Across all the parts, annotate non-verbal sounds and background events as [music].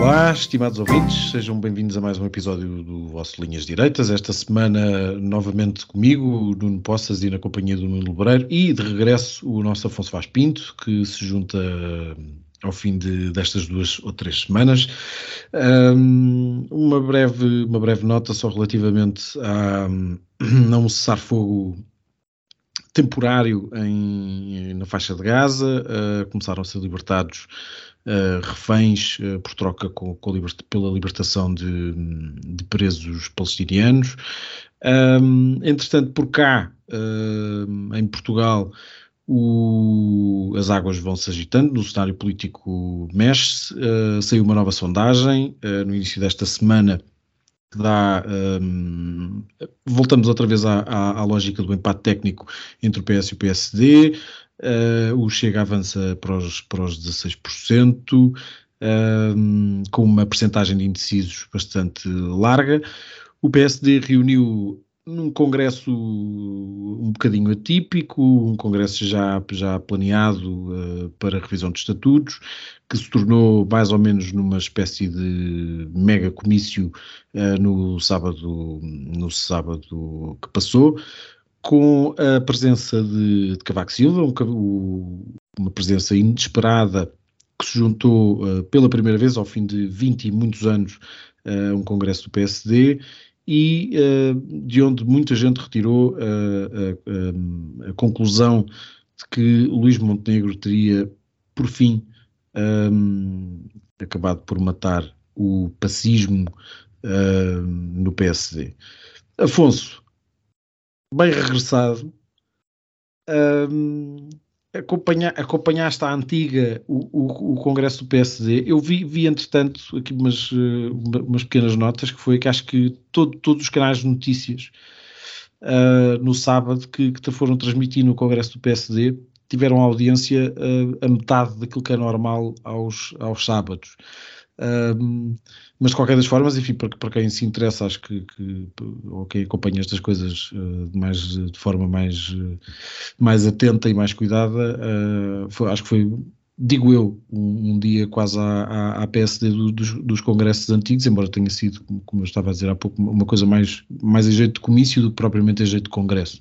Olá, estimados ouvintes, sejam bem-vindos a mais um episódio do vosso Linhas Direitas. Esta semana, novamente comigo, Nuno Poças e na companhia do Nuno Lebreiro, e de regresso o nosso Afonso Vaz Pinto, que se junta ao fim de, destas duas ou três semanas. Um, uma, breve, uma breve nota só relativamente a, a um cessar-fogo temporário em, na faixa de Gaza. Uh, começaram a ser libertados uh, reféns uh, por troca com, com libert pela libertação de, de presos palestinianos. Um, entretanto, por cá, em Portugal, o, as águas vão se agitando, no cenário político mexe-se, saiu uma nova sondagem no início desta semana que dá. Um, voltamos outra vez à, à, à, lógica do empate técnico entre o PS e o PSD. Uh, o Chega avança para os, para os 16%, um, com uma percentagem de indecisos bastante larga. O PSD reuniu num congresso um bocadinho atípico, um congresso já, já planeado uh, para revisão de estatutos, que se tornou mais ou menos numa espécie de mega comício uh, no sábado, no sábado que passou, com a presença de, de Cavaco Silva, um, uma presença inesperada que se juntou uh, pela primeira vez ao fim de 20 e muitos anos a um congresso do PSD e uh, de onde muita gente retirou uh, a conclusão de que Luís Montenegro teria, por fim, um, acabado por matar o pacismo uh, no PSD. Afonso, bem regressado, um, acompanha, acompanhaste a antiga, o, o, o, Congresso do PSD. Eu vi, vi entretanto, aqui umas, eh, umas pequenas notas, que foi que acho que todo, todos os canais de notícias uh, no sábado que, que te foram transmitir no Congresso do PSD tiveram audiência uh, a metade daquilo que é normal aos, aos sábados. Um, mas de qualquer das formas, enfim, para, para quem se interessa, acho que, que ou quem acompanha estas coisas uh, mais, de forma mais, uh, mais atenta e mais cuidada, uh, foi, acho que foi, digo eu, um, um dia quase à, à, à PSD do, dos, dos, congressos antigos, embora tenha sido, como eu estava a dizer há pouco, uma coisa mais, mais a jeito de comício do que propriamente a jeito de congresso.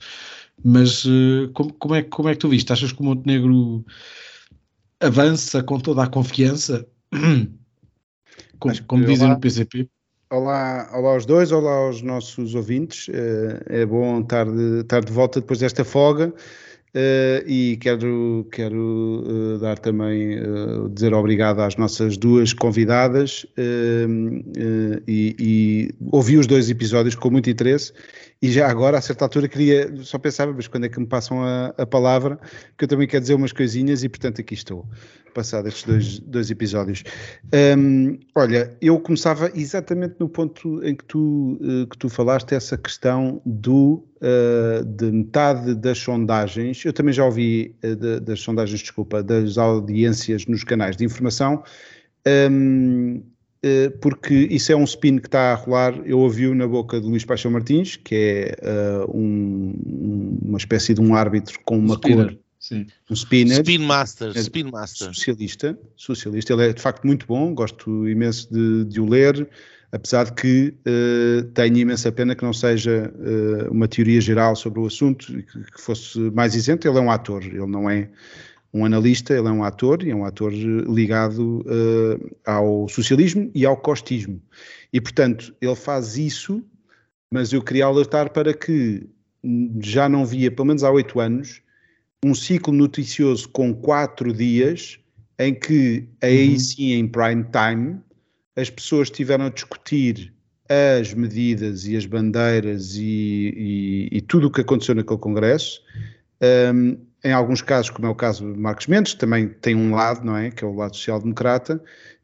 Mas como, como, é, como é que tu viste? Achas que o Montenegro avança com toda a confiança? [clears throat] como, como dizem olá, no PCP. Olá, olá aos dois, olá aos nossos ouvintes. Eh, é bom estar de, estar de volta depois desta folga. Uh, e quero, quero uh, dar também, uh, dizer obrigado às nossas duas convidadas e, e, ouvi os dois episódios com muito interesse e já agora, a certa altura, queria, só pensava, mas quando é que me passam a, a palavra, que eu também quero dizer umas coisinhas e portanto aqui estou, passado estes dois, dois episódios. Um, olha, eu começava exatamente no ponto em que tu, que tu falaste, essa questão do uh, de metade das sondagens, eu também já ouvi uh, de, das sondagens, desculpa, das audiências nos canais de informação, um, eh, porque isso é um spin que está a rolar, eu ouvi-o na boca de Luís Paixão Martins, que é um, uma espécie de um árbitro com uma Spinner. cor... Sim. Um spinner. Spin Master, é Spin Master. Socialista, socialista. Ele é de facto muito bom, gosto imenso de, de o ler apesar de que uh, tenho imensa pena que não seja uh, uma teoria geral sobre o assunto e que, que, fosse mais isento. Ele é um ator, ele não é um analista, ele é um ator e é um ator ligado uh, ao socialismo e ao costismo. E, portanto, ele faz isso, mas eu queria alertar para que já não via, pelo menos há oito anos, um ciclo noticioso com quatro dias em que, aí uhum. sim, em prime time, as pessoas estiveram a discutir as medidas e as bandeiras e, e, e tudo o que aconteceu naquele Congresso um, em alguns casos, como é o caso de Marcos Mendes, também tem um lado, não é? Que é o lado social-democrata,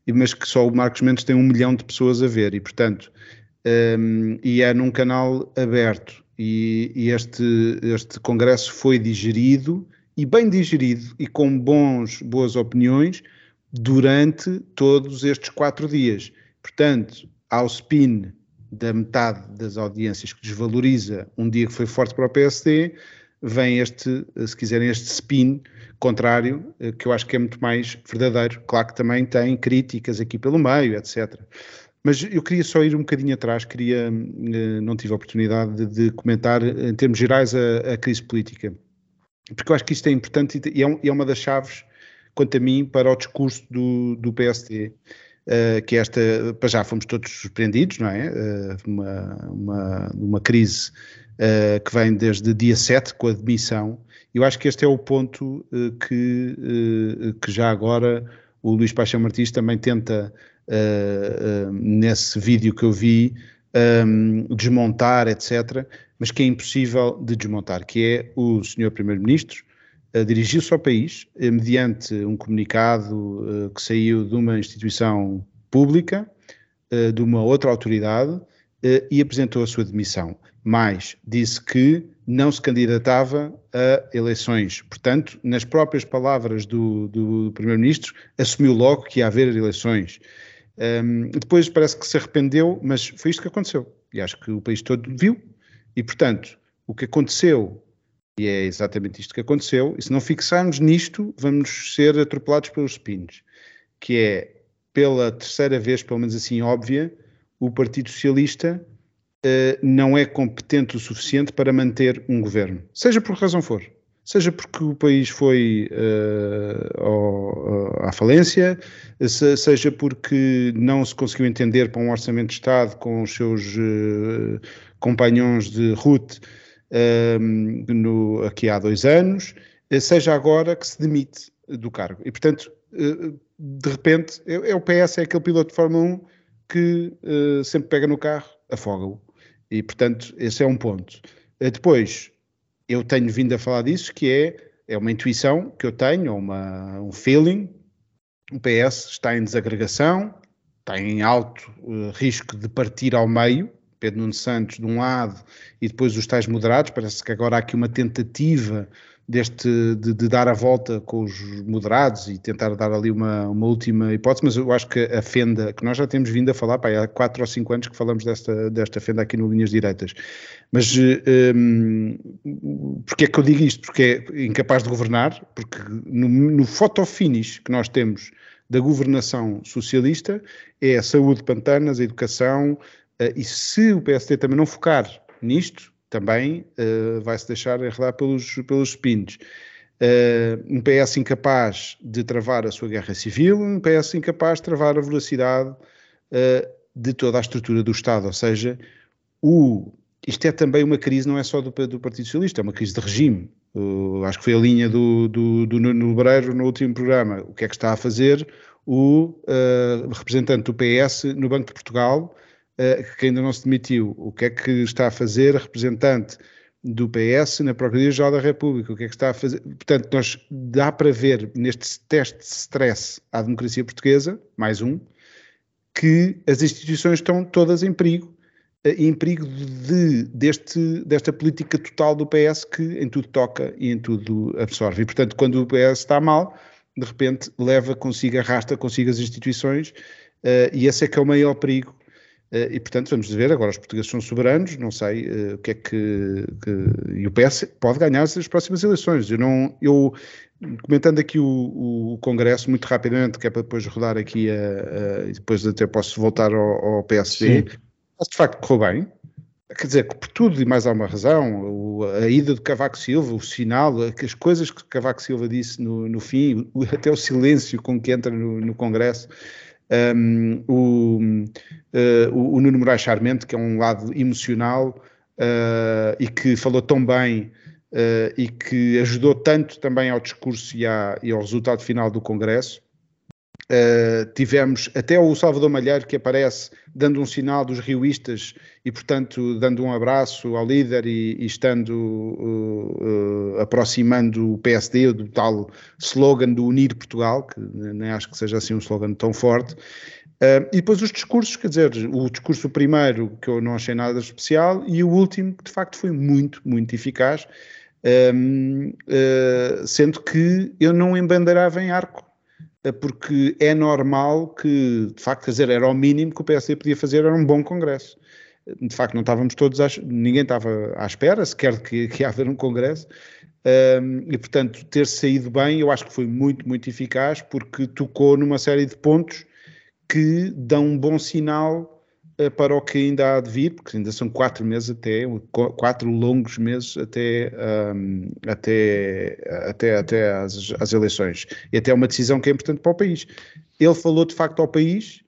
mas que só o Marcos Mendes tem um milhão de pessoas a ver e, portanto, um, e é num canal aberto. E, e, este, este congresso foi digerido e bem digerido e com bons, boas opiniões durante todos estes quatro dias. Portanto, ao spin da metade das audiências que desvaloriza um dia que foi forte para o PSD, vem este, se quiserem, este spin contrário, eh, que eu acho que é muito mais verdadeiro. Claro que também tem críticas aqui pelo meio, etc. Mas eu queria só ir um bocadinho atrás, queria, eh, não tive a oportunidade de, comentar em termos gerais a, a, crise política, porque eu acho que isto é importante e é, um, é uma das chaves, quanto a mim, para o discurso do, do PSD. Uh, eh, que esta, para já fomos todos surpreendidos, não é? Uh, uma, uma, uma crise uh, que vem desde dia 7 com a demissão. Eu acho que este é o ponto que, que já agora o Luís Paixão Martins também tenta uh, uh, nesse vídeo que eu vi, um, desmontar, etc., mas que é impossível de desmontar, que é o senhor Primeiro-Ministro uh, dirigiu-se ao país mediante um comunicado que saiu de uma instituição pública, de uma outra autoridade, e apresentou a sua demissão. Mas disse que não se candidatava a eleições. Portanto, nas próprias palavras do, do Primeiro-Ministro, assumiu logo que ia haver eleições. Um, depois parece que se arrependeu, mas foi isto que aconteceu. E acho que o país todo viu. E, portanto, o que aconteceu, e é exatamente isto que aconteceu, e se não fixarmos nisto, vamos ser atropelados pelos spins. Que é, pela terceira vez, pelo menos assim óbvia, o Partido Socialista não é competente o suficiente para manter um governo. Seja por que razão for seja porque o país foi uh, ao, à falência, seja porque não se conseguiu entender para um orçamento de Estado com os seus uh, companhões de route uh, aqui há dois anos, seja agora que se demite do cargo. E, portanto, de repente, é, é, o PS, é aquele piloto de Fórmula 1 que sempre pega no carro, afoga-o. E, portanto, esse é um ponto. Depois, eu tenho vindo a falar disso, que é, é uma intuição que eu tenho, uma, um feeling. O PS está em desagregação, está em alto uh, risco de partir ao meio. Pedro Nuno Santos de um lado e depois os tais moderados. Parece que agora há aqui uma tentativa deste, de, de, dar a volta com os moderados e tentar dar ali uma, uma última hipótese, mas eu acho que a fenda, que nós já temos vindo a falar, pá, há quatro ou cinco anos que falamos desta, desta fenda aqui no Linhas Direitas, mas um, porque é que eu digo isto? Porque é incapaz de governar, porque no, no photo finish que nós temos da governação socialista é a saúde pantanas, a educação, uh, e se o PSD também não focar nisto, também uh, vai-se deixar enredar pelos, pelos spins. Uh, um PS incapaz de travar a sua guerra civil, um PS incapaz de travar a velocidade uh, de toda a estrutura do Estado, ou seja, o, isto é também uma crise, não é só do, do Partido Socialista, é uma crise de regime. Uh, acho que foi a linha do, do, do Nuno Lebreiro no último programa. O que é que está a fazer o representante do PS no Banco de Portugal, uh, que ainda não se demitiu. O que é que está a fazer a representante do PS na Procuradoria-Geral da República? O que é que está a fazer? Portanto, nós dá para ver neste teste de stress à democracia portuguesa, mais um, que as instituições estão todas em perigo eh, em perigo de, deste, desta política total do PS que em tudo toca e em tudo absorve. E, portanto, quando o PS está mal, de repente leva consigo, arrasta consigo as instituições, uh, e esse é que é o maior perigo e, portanto, vamos ver, agora os portugueses são soberanos, não sei uh, o que é que, que, E o PS pode ganhar as próximas eleições. Eu não. Eu, comentando aqui o, o Congresso, muito rapidamente, que é para depois rodar aqui a, a, e depois até posso voltar ao, ao PSD, mas de facto correu bem. Quer dizer, por tudo e mais alguma razão, a ida do Cavaco Silva, o sinal, as coisas que Cavaco Silva disse no, no fim, até o silêncio com que entra no, no Congresso, um, o, uh, o, Nuno Moraes Charmente, que é um lado emocional uh, e que falou tão bem uh, e que ajudou tanto também ao discurso e, à, e, ao resultado final do Congresso. Uh, tivemos até o Salvador Malheiro que aparece dando um sinal dos rioístas e, portanto, dando um abraço ao líder e, e estando uh, uh, aproximando o PSD do tal slogan do Unir Portugal, que nem acho que seja assim um slogan tão forte. e depois os discursos, quer dizer, o discurso primeiro que eu não achei nada especial e o último que de facto foi muito, muito eficaz, um, sendo que eu não embandeirava em arco eh, porque é normal que, de facto, dizer, era o mínimo que o PSD podia fazer, era um bom congresso. De facto, não estávamos todos, à, ninguém estava à espera sequer que, que ia haver um congresso, um, e portanto, ter saído bem, eu acho que foi muito, muito eficaz, porque tocou numa série de pontos que dão um bom sinal eh, para o que ainda há de vir, porque ainda são quatro meses até, quatro longos meses até, um, até, até, até eleições. E até uma decisão que é importante para o país. Ele falou de facto ao país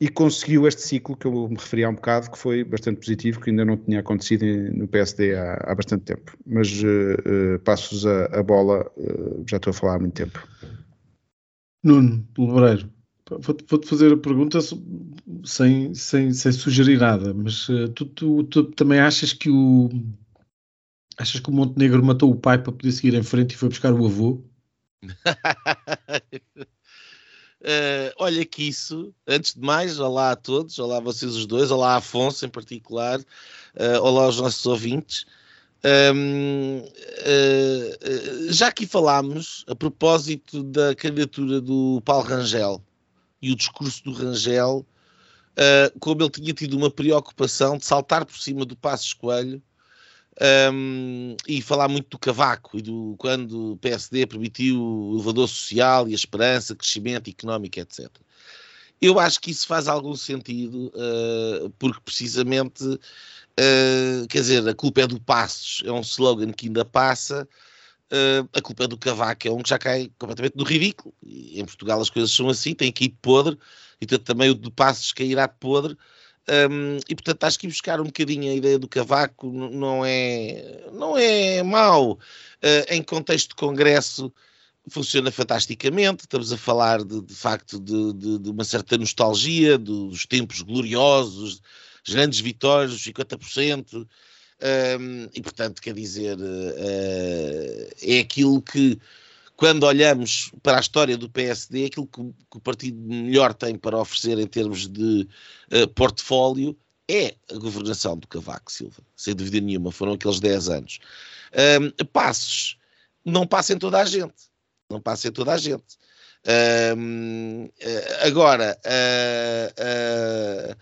e conseguiu este ciclo que eu me referi há um bocado, que foi bastante positivo, que ainda não tinha acontecido no PSD há, há bastante tempo. Mas uh, uh, passo-vos a, a, bola, uh, já estou a falar há muito tempo. Nuno Lebreiro, Vou-te fazer a pergunta sem, sem, sem sugerir nada, mas uh, tu, tu, tu, também achas que o achas que o Montenegro matou o pai para poder seguir em frente e foi buscar o avô? uh, [laughs] olha que isso, antes de mais, olá a todos, olá a vocês os dois, olá a Afonso em particular, uh, olá aos nossos ouvintes. Um, uh, já aqui falámos a propósito da candidatura do Paulo Rangel e o discurso do Rangel, uh, como ele tinha tido uma preocupação de saltar por cima do Passos Coelho um, e falar muito do cavaco e do quando o PSD permitiu o elevador social e a esperança, crescimento económico, etc. Eu acho que isso faz algum sentido, uh, porque precisamente, uh, quer dizer, a culpa é do Passos, é um slogan que ainda passa, Uh, a culpa é do Cavaco, é um que já cai completamente no ridículo. E em Portugal as coisas são assim, tem que ir podre, e tanto também o de Passos cairá podre. Um, e portanto acho que ir buscar um bocadinho a ideia do Cavaco não é, não é mau. Uh, em contexto de congresso funciona fantasticamente. Estamos a falar de, de facto de, de, de, uma certa nostalgia dos tempos gloriosos, grandes vitórias, os 50%. Um, e portanto, quer dizer, uh, é aquilo que, quando olhamos para a história do PSD, é aquilo que, que o partido melhor tem para oferecer em termos de uh, portfólio é a governação do Cavaco Silva, sem dúvida nenhuma. Foram aqueles 10 anos. Um, passos não passa em toda a gente. Não passa em toda a gente. Um, agora, uh, uh,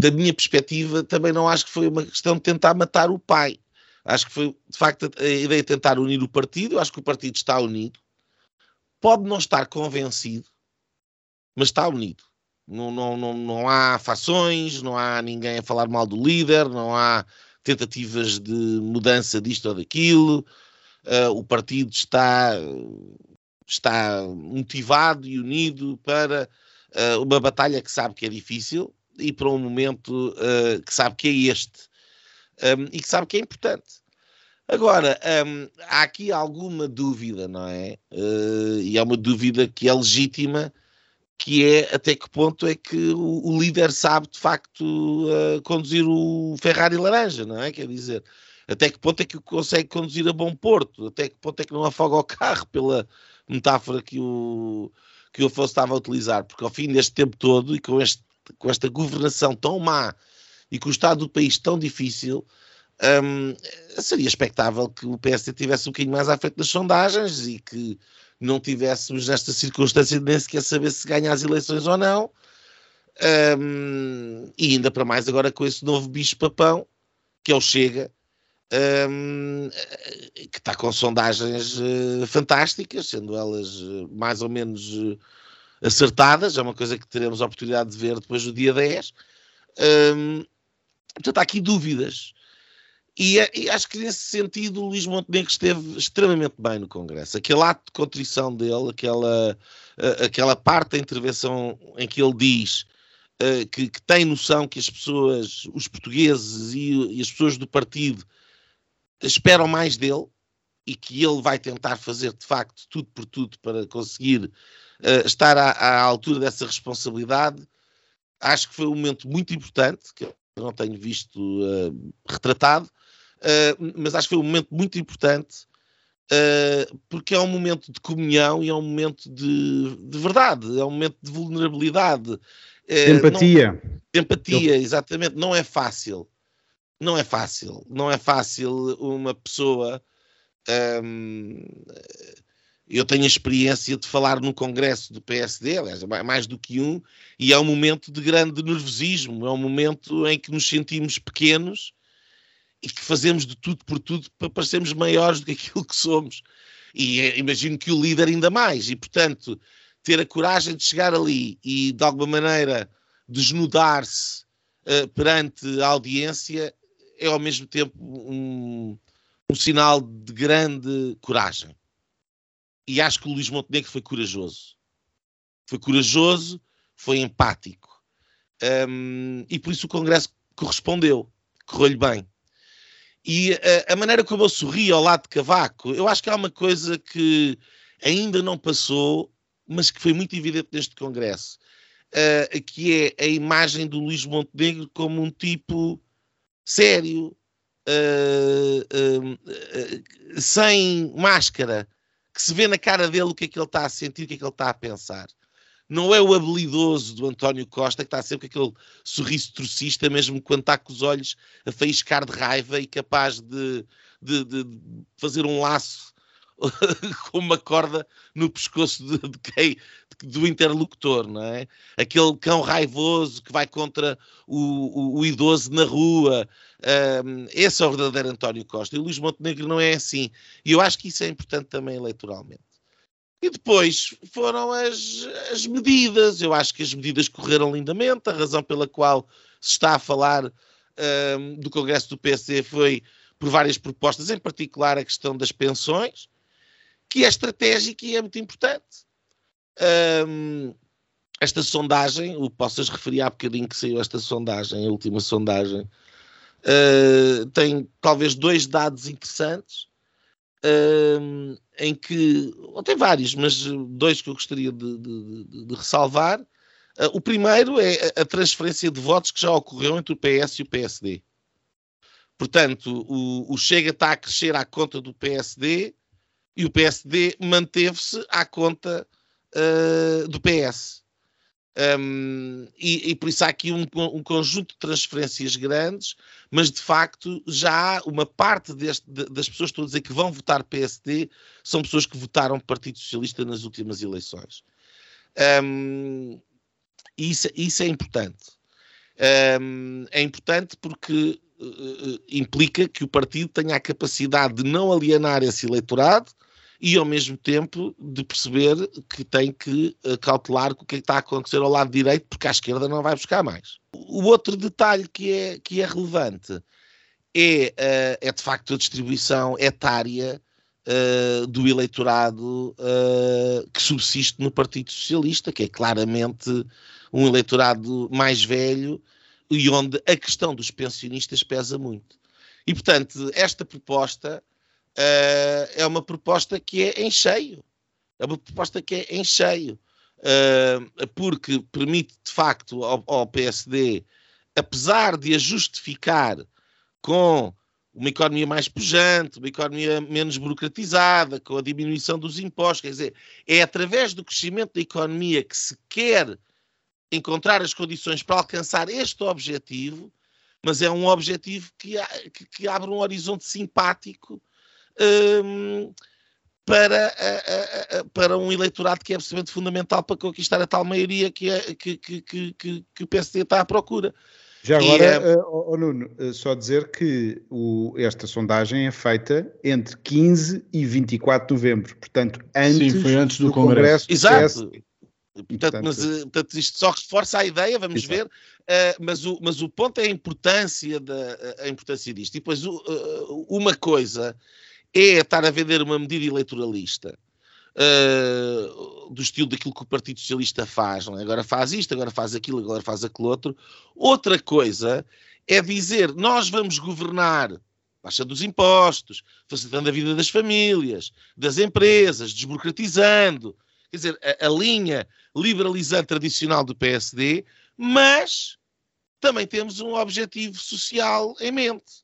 da minha perspectiva, também não acho que foi uma questão de tentar matar o pai. Acho que foi, de facto, a ideia de tentar unir o partido. Eu acho que o partido está unido. Pode não estar convencido, mas está unido. Não, não, não, não há fações, não há ninguém a falar mal do líder, não há tentativas de mudança disto ou daquilo. Uh, o partido está, está motivado e unido para uh, uma batalha que sabe que é difícil, e para um momento uh, que sabe que é este um, e que sabe que é importante. Agora, um, há aqui alguma dúvida, não é? Uh, e é uma dúvida que é legítima, que é até que ponto é que o, o líder sabe de facto uh, conduzir o Ferrari laranja, não é? Quer dizer, até que ponto é que consegue conduzir a bom porto, até que ponto é que não afoga o carro, pela metáfora que o, que o Afonso estava a utilizar, porque ao fim deste tempo todo e com este com esta governação tão má e com o estado do país tão difícil, um, seria expectável que o PSD tivesse um bocadinho mais à frente das sondagens e que não tivéssemos nesta circunstância nem sequer saber se ganha as eleições ou não. Um, e ainda para mais agora com esse novo bicho-papão, que é o Chega, um, que está com sondagens uh, fantásticas, sendo elas uh, mais ou menos uh, acertadas, é uma coisa que teremos a oportunidade de ver depois do dia 10. Um, portanto, há aqui dúvidas. E, é, e, acho que nesse sentido o Luís Montenegro esteve extremamente bem no Congresso. Aquele ato de contrição dele, aquela, aquela parte da intervenção em que ele diz uh, que, que, tem noção que as pessoas, os portugueses e, e as pessoas do partido esperam mais dele e que ele vai tentar fazer de facto tudo por tudo para conseguir uh, estar à, à, altura dessa responsabilidade. Acho que foi um momento muito importante, que eu não tenho visto uh, retratado, uh, mas acho que foi um momento muito importante porque é um momento de comunhão e é um momento de, de verdade, é um momento de vulnerabilidade. De empatia. Não, de empatia, eu... exatamente. Não é fácil. Não é fácil. Não é fácil uma pessoa. Um, eu tenho a experiência de falar num congresso do PSD, aliás, mais do que um, e é um momento de grande nervosismo, é um momento em que nos sentimos pequenos e que fazemos de tudo por tudo para parecermos maiores do que aquilo que somos. E é, imagino que o líder ainda mais, e portanto, ter a coragem de chegar ali e de alguma maneira desnudar-se uh, perante a audiência é ao mesmo tempo um, um sinal de grande coragem. E acho que o Luís Montenegro foi corajoso. Foi corajoso, foi empático. Um, e por isso o Congresso correspondeu, correu-lhe bem. E a, a, maneira como eu sorri ao lado de Cavaco, eu acho que há uma coisa que ainda não passou, mas que foi muito evidente neste Congresso, uh, que é a imagem do Luís Montenegro como um tipo sério, uh, uh, sem máscara, que se vê na cara dele o que é que ele está a sentir, o que é que ele está a pensar. Não é o habilidoso do António Costa que está sempre com aquele sorriso trocista, mesmo quando está com os olhos a faiscar de raiva e capaz de, de, de fazer um laço [laughs] com uma corda no pescoço de, de quem, do interlocutor, não é? Aquele cão raivoso que vai contra o, o, o idoso na rua. Um, esse é o verdadeiro António Costa. E o Luís Montenegro não é assim. E eu acho que isso é importante também eleitoralmente. E depois foram as, as medidas. Eu acho que as medidas correram lindamente. A razão pela qual se está a falar um, do Congresso do PSD foi por várias propostas, em particular a questão das pensões que é estratégico e é muito importante. Um, esta sondagem, o Possas referir há bocadinho que saiu esta sondagem, a última sondagem, uh, tem talvez dois dados interessantes, uh, em que, ou tem vários, mas dois que eu gostaria de, de, de, de ressalvar. Uh, o primeiro é a transferência de votos que já ocorreu entre o PS e o PSD. Portanto, o, o Chega está a crescer à conta do PSD e o PSD manteve-se à conta uh, do PS. Um, e, e, por isso há aqui um, um, conjunto de transferências grandes, mas de facto já há uma parte deste, de, das pessoas que estão a dizer que vão votar PSD são pessoas que votaram Partido Socialista nas últimas eleições. Um, isso, isso é importante. Um, é importante porque uh, implica que o partido tenha a capacidade de não alienar esse eleitorado e ao mesmo tempo de perceber que tem que uh, cautelar o que, é que está a acontecer ao lado direito, porque à esquerda não vai buscar mais. O outro detalhe que é, que é relevante é, uh, é de facto a distribuição etária uh, do eleitorado que subsiste no Partido Socialista, que é claramente um eleitorado mais velho e onde a questão dos pensionistas pesa muito. E, portanto, esta proposta uh, é uma proposta que é em cheio. É uma proposta que é em cheio. Uh, porque permite, de facto, ao, ao, PSD, apesar de a justificar com uma economia mais pujante, uma economia menos burocratizada, com a diminuição dos impostos, quer dizer, é através do crescimento da economia que se quer encontrar as condições para alcançar este objetivo, mas é um objetivo que, que, que abre um horizonte simpático um, para, para um eleitorado que é absolutamente fundamental para conquistar a tal maioria que, é, que, que, que, que o PSD está à procura. Já agora, é... uh, oh, Nuno, uh, só dizer que o, esta sondagem é feita entre 15 e 24 de novembro, portanto, antes, Sim, foi antes do, do Congresso. Congresso. Exato. Portanto, mas, portanto, isto só reforça a ideia, vamos Exato. ver, uh, mas, o, mas o ponto é a importância, da, a importância disto. E depois, uh, uma coisa é estar a vender uma medida eleitoralista uh, do estilo daquilo que o Partido Socialista faz. É? Agora faz isto, agora faz aquilo, agora faz aquilo outro. Outra coisa é dizer nós vamos governar baixa dos impostos, facilitando a vida das famílias, das empresas, desburocratizando. quer dizer, a, a linha liberalizante tradicional do PSD, mas também temos um objetivo social em mente.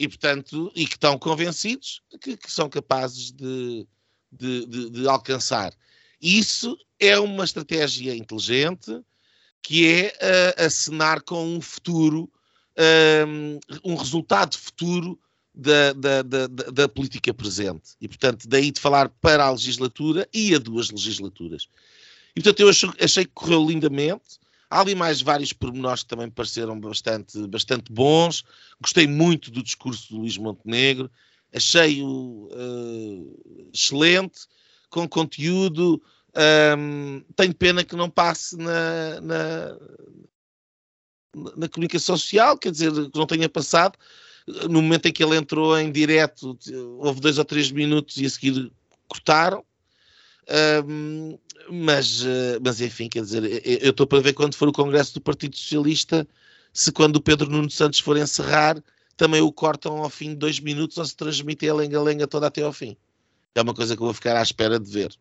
E, portanto, e que estão convencidos que, que são capazes de, de, de, de alcançar. Isso é uma estratégia inteligente que é uh, acenar com um futuro, um, um resultado futuro da, da, da, da, política presente. E, portanto, daí de falar para a legislatura e a duas legislaturas. E, portanto, eu achei, achei que correu lindamente. Há ali mais vários pormenores que também me pareceram bastante, bastante bons. Gostei muito do discurso do Luís Montenegro. Achei-o uh, excelente, com conteúdo. Um, tenho pena que não passe na, na, na, comunicação social, quer dizer, que não tenha passado. No momento em que ele entrou em direto, houve dois ou três minutos e a seguir cortaram. Mas, mas enfim, quer dizer, eu estou para ver quando for o Congresso do Partido Socialista, se quando o Pedro Nuno Santos for encerrar, também o cortam ao fim de dois minutos ou se transmite a lenga-lenga toda até ao fim. É uma coisa que eu vou ficar à espera de ver.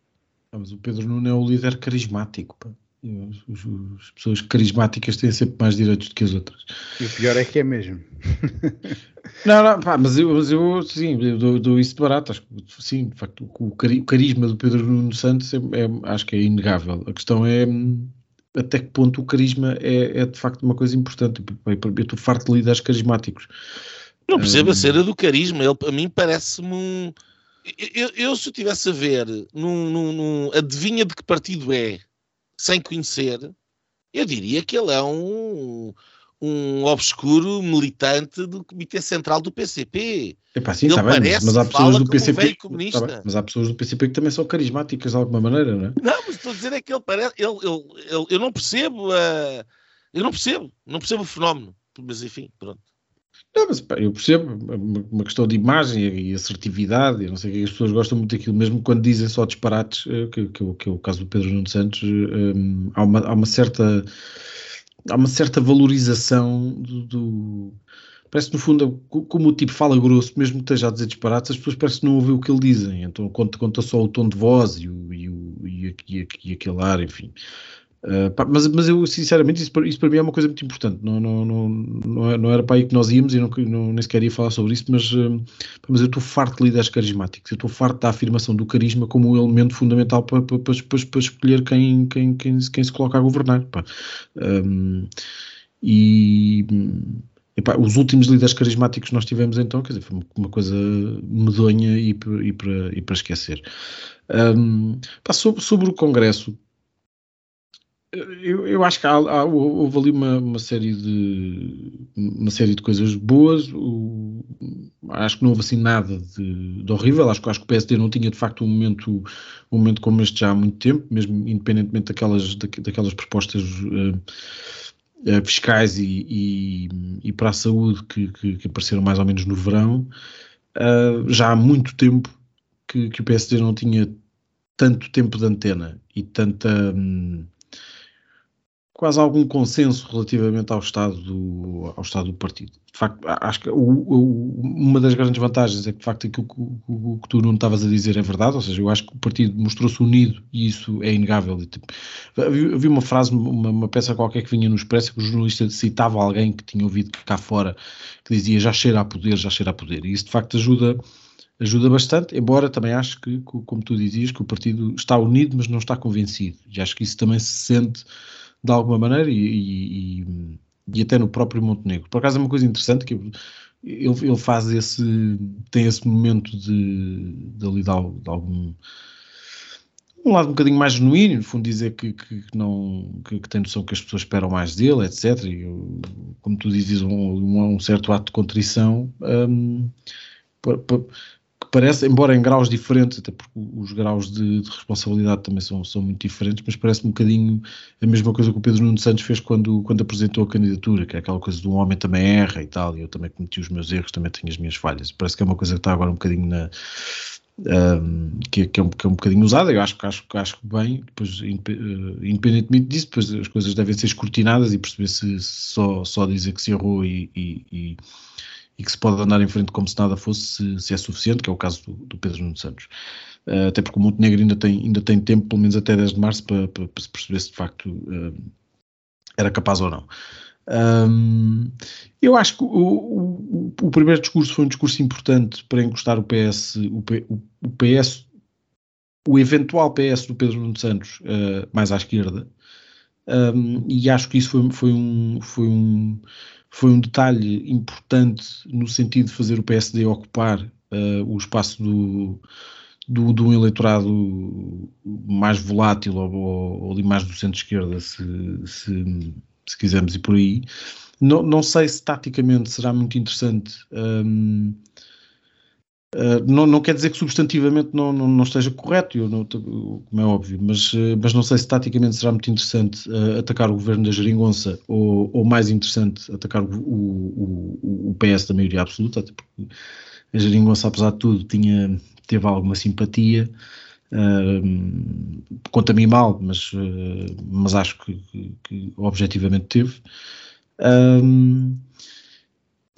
Mas o Pedro Nuno é o líder carismático. Pá. As pessoas carismáticas têm sempre mais direitos do que as outras. E o pior é que é mesmo. [laughs] não, não, pá, mas eu, mas eu sim, eu dou, dou, isso de barato. Acho que, sim, de facto, o, o carisma do Pedro Nuno Santos é, é, acho que é inegável. A questão é até que ponto o carisma é, é de facto uma coisa importante. Eu estou farto de líderes carismáticos. Não percebo um, a cena do carisma. Ele, a mim, parece-me um. Eu, eu, se eu tivesse a ver num, num, num, adivinha de que partido é, sem conhecer, eu diria que ele é um, um obscuro militante do Comitê Central do PCP. Epá, sim, ele tá bem, mas, mas há pessoas do PCP. Um tá mas há pessoas do PCP que também são carismáticas de alguma maneira, não é? Não, mas estou a dizer é que ele parece. Ele, ele, ele eu não percebo a. Eu não percebo, não percebo o fenómeno. Mas enfim, pronto. Não, mas eu percebo, uma questão de imagem e assertividade, eu não sei as pessoas gostam muito daquilo, mesmo quando dizem só disparates, eh, que, que, que é o caso do Pedro Nuno Santos, um, eh, há, uma, há uma certa há uma certa valorização do, do parece no fundo, como o tipo fala grosso, mesmo que esteja a dizer disparates, as pessoas parecem não ouvem o que ele dizem, então conta, conta só o tom de voz e, o, e, o, e, e aquele ar, enfim. Pá, mas, mas eu, sinceramente, isso para, isso para mim é uma coisa muito importante. Não, não, não, não, é, era para aí que nós íamos e não, não, nem sequer ia falar sobre isso, mas, uh, mas eu estou farto de líderes carismáticos. Eu estou farto da afirmação do carisma como um elemento fundamental para, para, para, para escolher quem, quem, quem, quem, se coloca a governar. Um, e. Epá, os últimos líderes carismáticos que nós tivemos então, quer dizer, foi uma coisa medonha e, e, para, e para esquecer. Um, pá, sobre, sobre o Congresso, eu, eu, acho que há, há, houve ali uma, uma, série de uma série de coisas boas. O, acho que não houve assim nada de, de horrível. Acho, acho que o PSD não tinha de facto um momento, um momento como este já há muito tempo, mesmo independentemente daquelas, daquelas propostas uh, uh, fiscais e, e, e, para a saúde que, que, que, apareceram mais ou menos no verão. Uh, já há muito tempo que, que, o PSD não tinha tanto tempo de antena e tanta. Hum, quase algum consenso relativamente ao estado do, ao estado do partido. De facto, acho que o, o, uma das grandes vantagens é que, de facto, aquilo que, o, que tu não estavas a dizer é verdade, ou seja, eu acho que o partido mostrou-se unido e isso é inegável. Tipo, eu vi uma frase, uma, uma, peça qualquer que vinha no Expresso, que o jornalista citava alguém que tinha ouvido cá fora, que dizia já cheira a poder, já cheira a poder, e isso de facto ajuda ajuda bastante, embora também acho que, como tu dizias, que o partido está unido, mas não está convencido. E acho que isso também se sente de alguma maneira e, e, e, até no próprio Montenegro. Por acaso é uma coisa interessante que ele, ele faz esse, tem esse momento de, de ali de, algum um lado um bocadinho mais genuíno, no fundo dizer que, que não que, que, tem noção que as pessoas esperam mais dele, etc. E como tu dizes, um, um, um certo ato de contrição um, parece, embora em graus diferentes, até porque os graus de, de responsabilidade também são, são muito diferentes, mas parece um bocadinho a mesma coisa que o Pedro Nuno Santos fez quando, quando apresentou a candidatura, que é aquela coisa de um homem também erra e tal, e eu também cometi os meus erros, também tenho as minhas falhas. Parece que é uma coisa que está agora um bocadinho na. Um, que, que, é um, que, é um, bocadinho usada, eu acho, acho, acho bem, depois, uh, independentemente disso, depois as coisas devem ser escrutinadas e perceber se só, só dizer que se errou e, e, e e que se pode andar em frente como se nada fosse, se, se é suficiente, que é o caso do, do Pedro Nuno Santos. Uh, até porque o Montenegro ainda tem, ainda tem tempo, pelo menos até 10 de março, para, para, para se perceber se de facto uh, era capaz ou não. Um, eu acho que o, o, o, primeiro discurso foi um discurso importante para encostar o PS, o, o PS, o eventual PS do Pedro Nuno Santos uh, mais à esquerda, um, e acho que isso foi, foi, um, foi, um, foi um detalhe importante no sentido de fazer o PSD ocupar uh, o espaço do, do, do eleitorado mais volátil ou, ou, mais do centro-esquerda, se, se se quisermos ir por aí. Não, não sei se taticamente será muito interessante. Um, Uh, não, não quer dizer que substantivamente não, não, não esteja correto, não, como é óbvio, mas, uh, mas não sei se taticamente será muito interessante uh, atacar o governo da Geringonça ou, ou mais interessante atacar o, o, o, PS da maioria absoluta, até porque a Geringonça, apesar de tudo, tinha, teve alguma simpatia Uh, Conta-me mal, mas, uh, mas acho que, que, que, objetivamente teve. Um,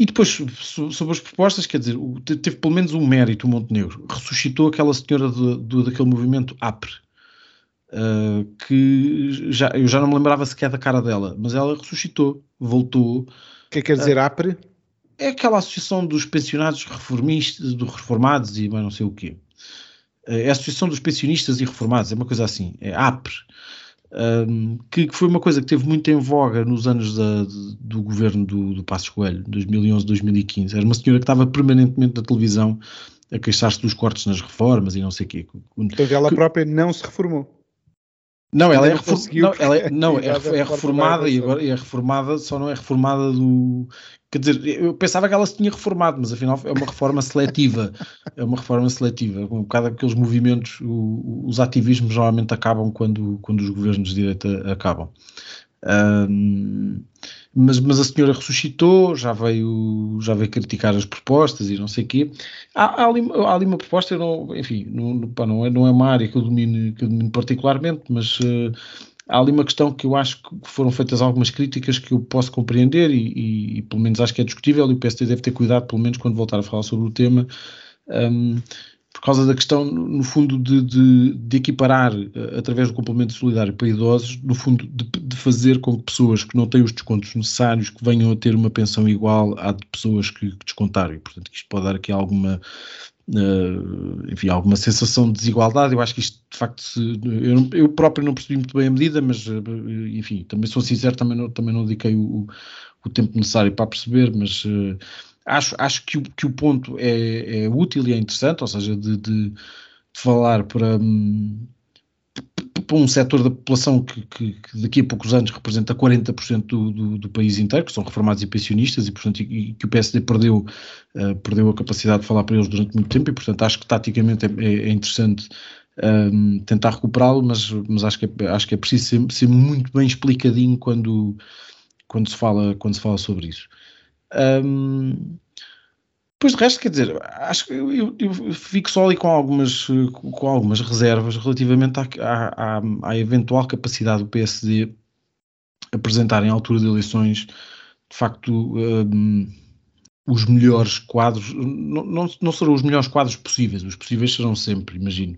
e depois, sobre as propostas, quer dizer, teve pelo menos um mérito o Montenegro. Ressuscitou aquela senhora do, do daquele movimento APRE, uh, que já, eu já não me lembrava sequer da cara dela, mas ela ressuscitou, voltou. O que é que quer dizer APRE? É aquela associação dos pensionados reformistas, dos reformados e mais não sei o quê é a Associação dos Pensionistas e Reformados, é uma coisa assim, é APRE, um, que, que, foi uma coisa que teve muito em voga nos anos da, de, do governo do, do Passos Coelho, 2011, 2015. Era uma senhora que estava permanentemente na televisão a queixar-se dos cortes nas reformas e não sei o quê. Então ela que, própria não se reformou. Não, ela é, não, ela é, não, é, [laughs] é reformada e agora é reformada, só não é reformada do. Quer dizer, eu pensava que ela se tinha reformado, mas afinal é uma reforma seletiva. [laughs] é uma reforma seletiva. Um bocado aqueles movimentos, o, os ativismos normalmente acabam quando, quando os governos de direita acabam. Um, mas, mas a senhora ressuscitou, já veio, já veio criticar as propostas e não sei o quê. Há, há, ali, há ali uma proposta, não, enfim, não, não, é, não é uma área que eu domine, que eu domine particularmente, mas uh, há ali uma questão que eu acho que foram feitas algumas críticas que eu posso compreender e, e, e pelo menos acho que é discutível e o PSD deve ter cuidado, pelo menos quando voltar a falar sobre o tema. Um, por causa da questão, no fundo, de, de, de, equiparar, eh, através do complemento solidário para idosos, no fundo, de, de, fazer com que pessoas que não têm os descontos necessários que venham a ter uma pensão igual à de pessoas que, que descontaram. E, portanto, isto pode dar aqui alguma, enfim, alguma sensação de desigualdade. Eu acho que isto, de facto, se, eu, eu, próprio não percebi muito bem a medida, mas, uh, enfim, também sou sincero, também não, também não dediquei o, o tempo necessário para perceber, mas. Uh, acho, acho que, o, que o ponto é, é útil e é interessante, ou seja, de, de, de falar para, hum, para um setor da população que, que, que, daqui a poucos anos representa 40% do, do, do, país inteiro, que são reformados e pensionistas, e, portanto, e, que o PSD perdeu, uh, perdeu a capacidade de falar para eles durante muito tempo, e, portanto, acho que taticamente é, é, é interessante um, tentar recuperá-lo, mas, mas acho, que é, acho que é preciso ser, ser, muito bem explicadinho quando, quando, se, fala, quando se fala sobre isso. Um, Pois de resto, quer dizer, acho que eu, eu, fico só ali com algumas, com algumas reservas relativamente à, à, à, eventual capacidade do PSD apresentar em altura de eleições, de facto, um, os melhores quadros, não, não, não, serão os melhores quadros possíveis, os possíveis serão sempre, imagino.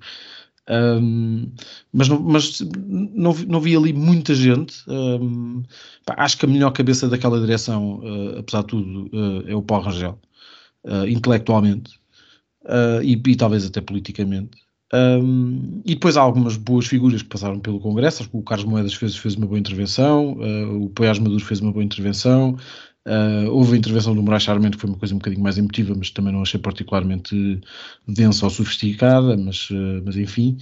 Um, mas não, mas não, não vi ali muita gente. Um, pá, acho que a melhor cabeça daquela direção, uh, apesar de tudo, uh, é o Paulo Rangel uh, intelectualmente uh, e, e, talvez até politicamente. Um, e depois há algumas boas figuras que passaram pelo Congresso. O Carlos Moedas fez, fez uma boa intervenção, uh, o Poiás Maduro fez uma boa intervenção. Uh, houve a intervenção do Moraes Charmente, que foi uma coisa um bocadinho mais emotiva, mas também não achei particularmente densa ou sofisticada, mas, uh, mas enfim.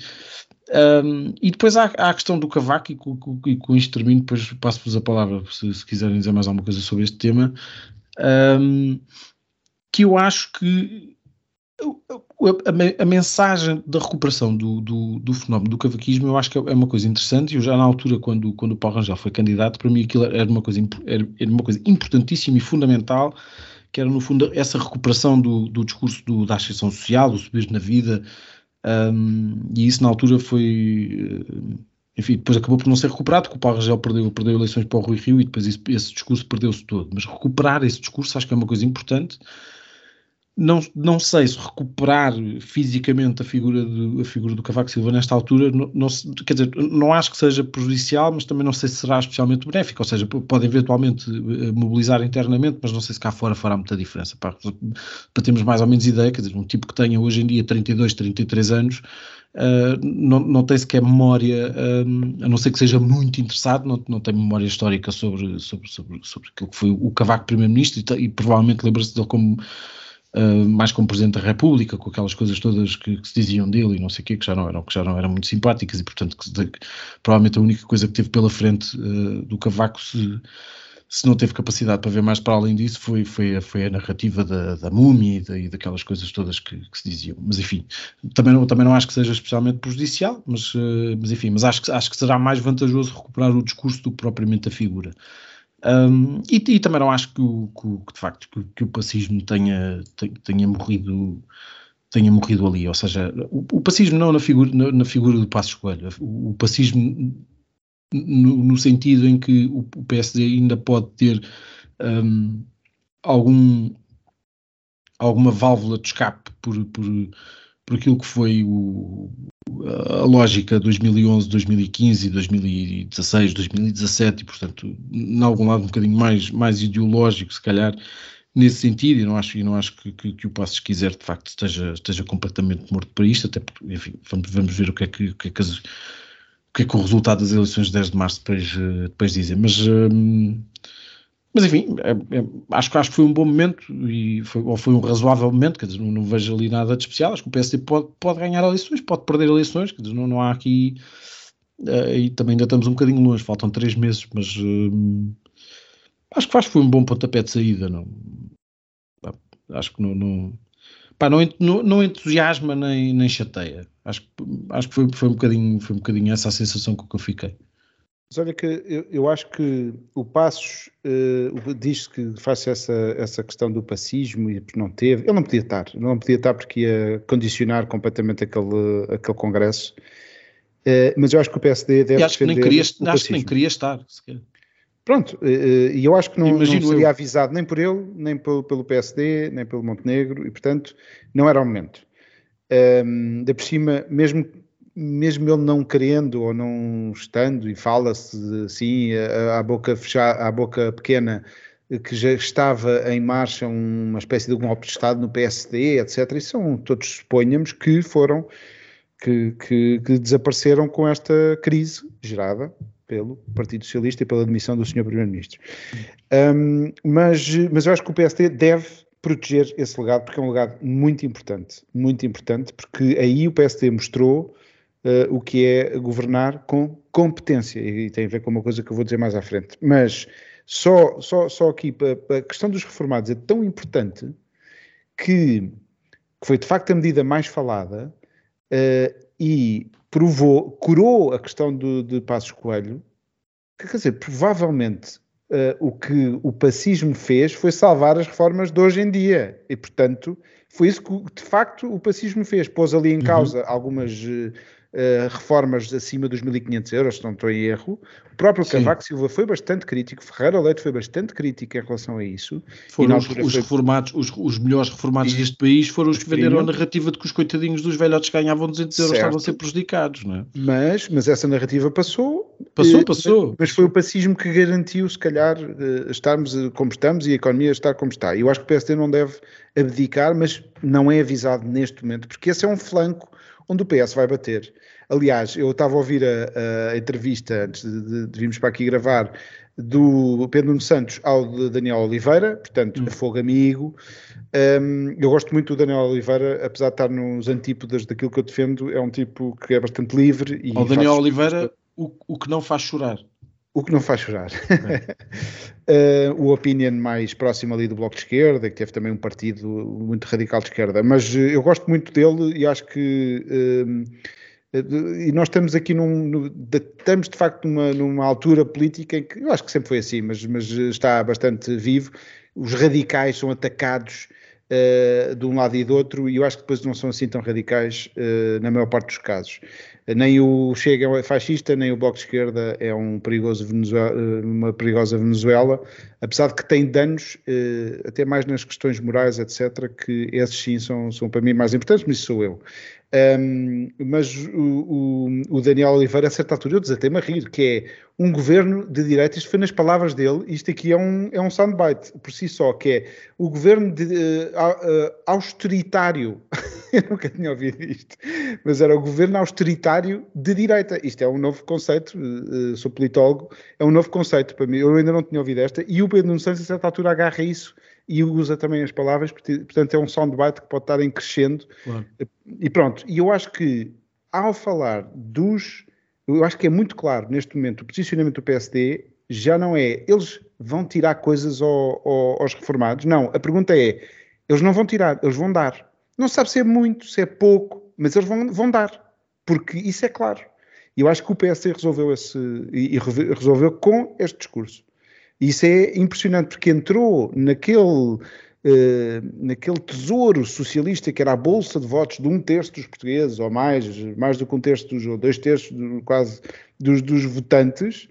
Um, e depois há, há, a questão do Cavaco, e com, com, com isto termino, depois passo-vos a palavra se, se, quiserem dizer mais alguma coisa sobre este tema. Um, que eu acho que a, mensagem da recuperação do, do, do, fenómeno do cavaquismo eu acho que é, é uma coisa interessante. Eu já na altura, quando, quando o Paulo Rangel foi candidato, para mim aquilo era uma coisa, era, uma coisa importantíssima e fundamental, que era no fundo essa recuperação do, do discurso do, da ascensão social, do subir na vida, um, e isso na altura foi, enfim, depois acabou por não ser recuperado, porque o Paulo Rangel perdeu, perdeu eleições para o Rui Rio e depois esse, esse discurso perdeu-se todo. Mas recuperar esse discurso acho que é uma coisa importante. Não, não sei se recuperar fisicamente a figura, do, a figura do Cavaco Silva nesta altura, não, não, quer dizer, não acho que seja prejudicial, mas também não sei se será especialmente benéfico, ou seja, pode eventualmente eh, mobilizar internamente, mas não sei se cá fora fará muita diferença. Para, para termos mais ou menos ideia, quer dizer, um tipo que tenha hoje em dia 32, 33 anos, Uh, não, não tem sequer memória, uh, a não ser que seja muito interessado, não, não tem memória histórica sobre, sobre, sobre, sobre aquilo que foi o Cavaco Primeiro-Ministro e, e, provavelmente lembra-se dele como uh, mais como Presidente da República, com aquelas coisas todas que, que, se diziam dele e não sei o quê, que já não eram, que já não eram muito simpáticas e portanto que, provavelmente a única coisa que teve pela frente do Cavaco se se não teve capacidade para ver mais para além disso, foi, foi, foi a narrativa da, da múmia e, da, e daquelas coisas todas que, que, se diziam. Mas enfim, também não, também não acho que seja especialmente prejudicial, mas, uh, mas enfim, mas acho que, acho que será mais vantajoso recuperar o discurso do que propriamente a figura. Um, e, e, também não acho que, o, que, de facto que, que, o pacismo tenha, tenha morrido tenha morrido ali, ou seja, o, o pacismo não na figura, na, na figura do Passo Escolha, o, o pacismo no, no, sentido em que o, o PSD ainda pode ter um, algum, alguma válvula de escape por, por, por aquilo que foi o, a lógica 2011, 2015, 2016, 2017 e portanto, em algum lado um bocadinho mais, mais ideológico, se calhar, nesse sentido, e não acho, e não acho que, que, que o Passos quiser de facto esteja, esteja completamente morto para isto, até porque, enfim, vamos, vamos ver o que é que, o que, é que as, o que é que o resultado das eleições de 10 de março depois, eh, depois dizem. Mas, hum, mas enfim, é, é, acho, acho que foi um bom momento e foi, ou foi um razoável momento, quer dizer, não, não, vejo ali nada de especial. Acho que o PSD pode, pode ganhar eleições, pode perder eleições, quer dizer, não, não há aqui. Uh, e também ainda estamos um bocadinho longe, faltam três meses, mas uh, acho que faz foi um bom pontapé de saída. Não, acho que não, não, pá, não, não, não entusiasma nem, nem chateia. Acho, acho que foi, foi, um bocadinho, foi um bocadinho essa a sensação com que eu fiquei. Mas olha que eu, eu acho que o Passos uh, diz que faz essa, essa questão do pacismo e não teve. Ele não podia estar, não podia estar porque ia condicionar completamente aquele, aquele congresso. Uh, mas eu acho que o PSD deve. E acho que nem queria, acho que nem queria estar. Sequer. Pronto, eh, e eu acho que não, não seria eu. avisado nem por ele, nem pelo, pelo, PSD, nem pelo Montenegro, e portanto não era o momento. Um, de por cima, mesmo, mesmo ele não querendo ou não estando, e fala-se assim, à boca fechada, à boca pequena, que já estava em marcha uma espécie de golpe de Estado no PSD, etc. E são todos, suponhamos, que foram, que, que, que desapareceram com esta crise gerada pelo Partido Socialista e pela demissão do Sr. Primeiro-Ministro. Um, mas, mas eu acho que o PSD deve proteger esse legado, porque é um legado muito importante, muito importante, porque aí o PSD mostrou uh, o que é governar com competência, e tem a ver com uma coisa que eu vou dizer mais à frente. Mas só, só, só aqui, a questão dos reformados é tão importante que, que foi de facto a medida mais falada uh, e provou, curou a questão do, de Passos Coelho, que, quer dizer, provavelmente uh, o que o pacismo fez foi salvar as reformas de hoje em dia. E, portanto, foi isso que, de facto, o pacismo fez. Pôs ali em uhum. causa uhum. algumas uh, uh, reformas acima dos 1.500 euros, se não estou em erro. O próprio Sim. Cavaco Silva foi bastante crítico, Ferreira Leite foi bastante crítico em relação a isso. Foram os, os foi... reformados, os, os, melhores reformados e... deste país foram os que venderam a narrativa de que os coitadinhos dos velhotes ganhavam 200 euros, certo. estavam a ser prejudicados, não é? Mas, mas essa narrativa passou. Passou, passou. Mas, foi o pacismo que garantiu, se calhar, estarmos como estamos e a economia estar como está. E eu acho que o PSD não deve abdicar, mas não é avisado neste momento, porque esse é um flanco onde o PS vai bater. Aliás, eu estava a ouvir a, a entrevista antes de, de, de, virmos para aqui gravar do Pedro Nuno Santos ao de Daniel Oliveira, portanto, hum. fogo amigo. Um, eu gosto muito do Daniel Oliveira, apesar de estar nos antípodas daquilo que eu defendo, é um tipo que é bastante livre. E o Daniel Oliveira, o, o que não faz chorar. O que não faz chorar. uh, [laughs] o Opinion mais próximo ali do Bloco de Esquerda, que teve também um partido muito radical de esquerda. Mas uh, eu gosto muito dele e acho que. Uh, e nós estamos aqui num, no, de, estamos de facto numa, numa, altura política em que eu acho que sempre foi assim, mas, mas está bastante vivo. Os radicais são atacados de um lado e do outro, e eu acho que depois não são assim tão radicais na maior parte dos casos. Nem o Chega é fascista, nem o Bloco de Esquerda é um perigoso Venezuela, uma perigosa Venezuela, apesar de que tem danos, até mais nas questões morais, etc., que esses sim são, são para mim mais importantes, mas isso sou eu. Um, mas o, o, o, Daniel Oliveira, a certa altura, eu desatei-me a rir, que é um governo de direita, isto foi nas palavras dele, isto aqui é um, é um soundbite por si só, que é o governo de, uh, uh, austeritário, [laughs] eu nunca tinha ouvido isto, mas era o governo austeritário de direita, isto é um novo conceito, uh, sou politólogo, é um novo conceito para mim, eu ainda não tinha ouvido esta, e o Pedro Nuno Santos, a certa altura, agarra isso e usa também as palavras, portanto é um soundbite que pode estar em crescendo. Claro. E pronto, e eu acho que ao falar dos. Eu acho que é muito claro neste momento o posicionamento do PSD já não é eles vão tirar coisas ao, ao, aos reformados. Não, a pergunta é: eles não vão tirar, eles vão dar. Não sabe se é muito, se é pouco, mas eles vão, vão dar, porque isso é claro. E eu acho que o PSD resolveu esse e resolveu com este discurso. Isso é impressionante porque entrou naquele, Uh, naquele tesouro socialista que era a bolsa de votos de um terço dos portugueses, ou mais, mais do que um terço dos, ou dois terços quase dos, dos votantes,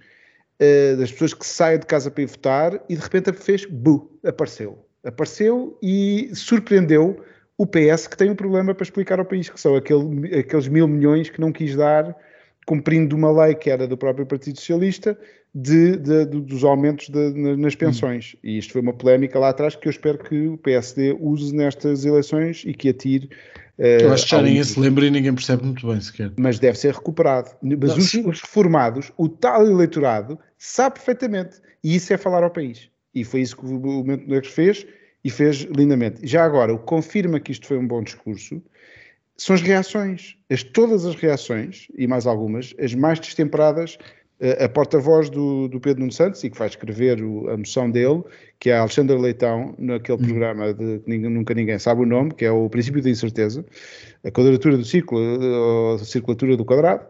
uh, das pessoas que saem de casa para ir votar, e de repente fez, bu, apareceu. Apareceu e surpreendeu o PS que tem um problema para explicar ao país, que são aquele, aqueles mil milhões que não quis dar, cumprindo uma lei que era do próprio Partido Socialista, de, de, de, dos aumentos nas pensões. Hum. E isto foi uma polémica lá atrás que eu espero que o PSD use nestas eleições e que atire. Uh, eu acho que já ninguém se lembra e ninguém percebe muito bem sequer. Mas deve ser recuperado. Mas os, os, reformados, o tal eleitorado, sabe perfeitamente. E isso é falar ao país. E foi isso que o Movimento Negro fez e fez lindamente. Já agora, o que confirma que isto foi um bom discurso são as reações. As, todas as reações, e mais algumas, as mais destemperadas a porta-voz do, do, Pedro Nuno Santos e que vai escrever o, a moção dele, que é a Alexandra Leitão, naquele uhum. programa de que ninguém, nunca ninguém sabe o nome, que é o Princípio da Incerteza, a quadratura do círculo, ou a circulatura do quadrado.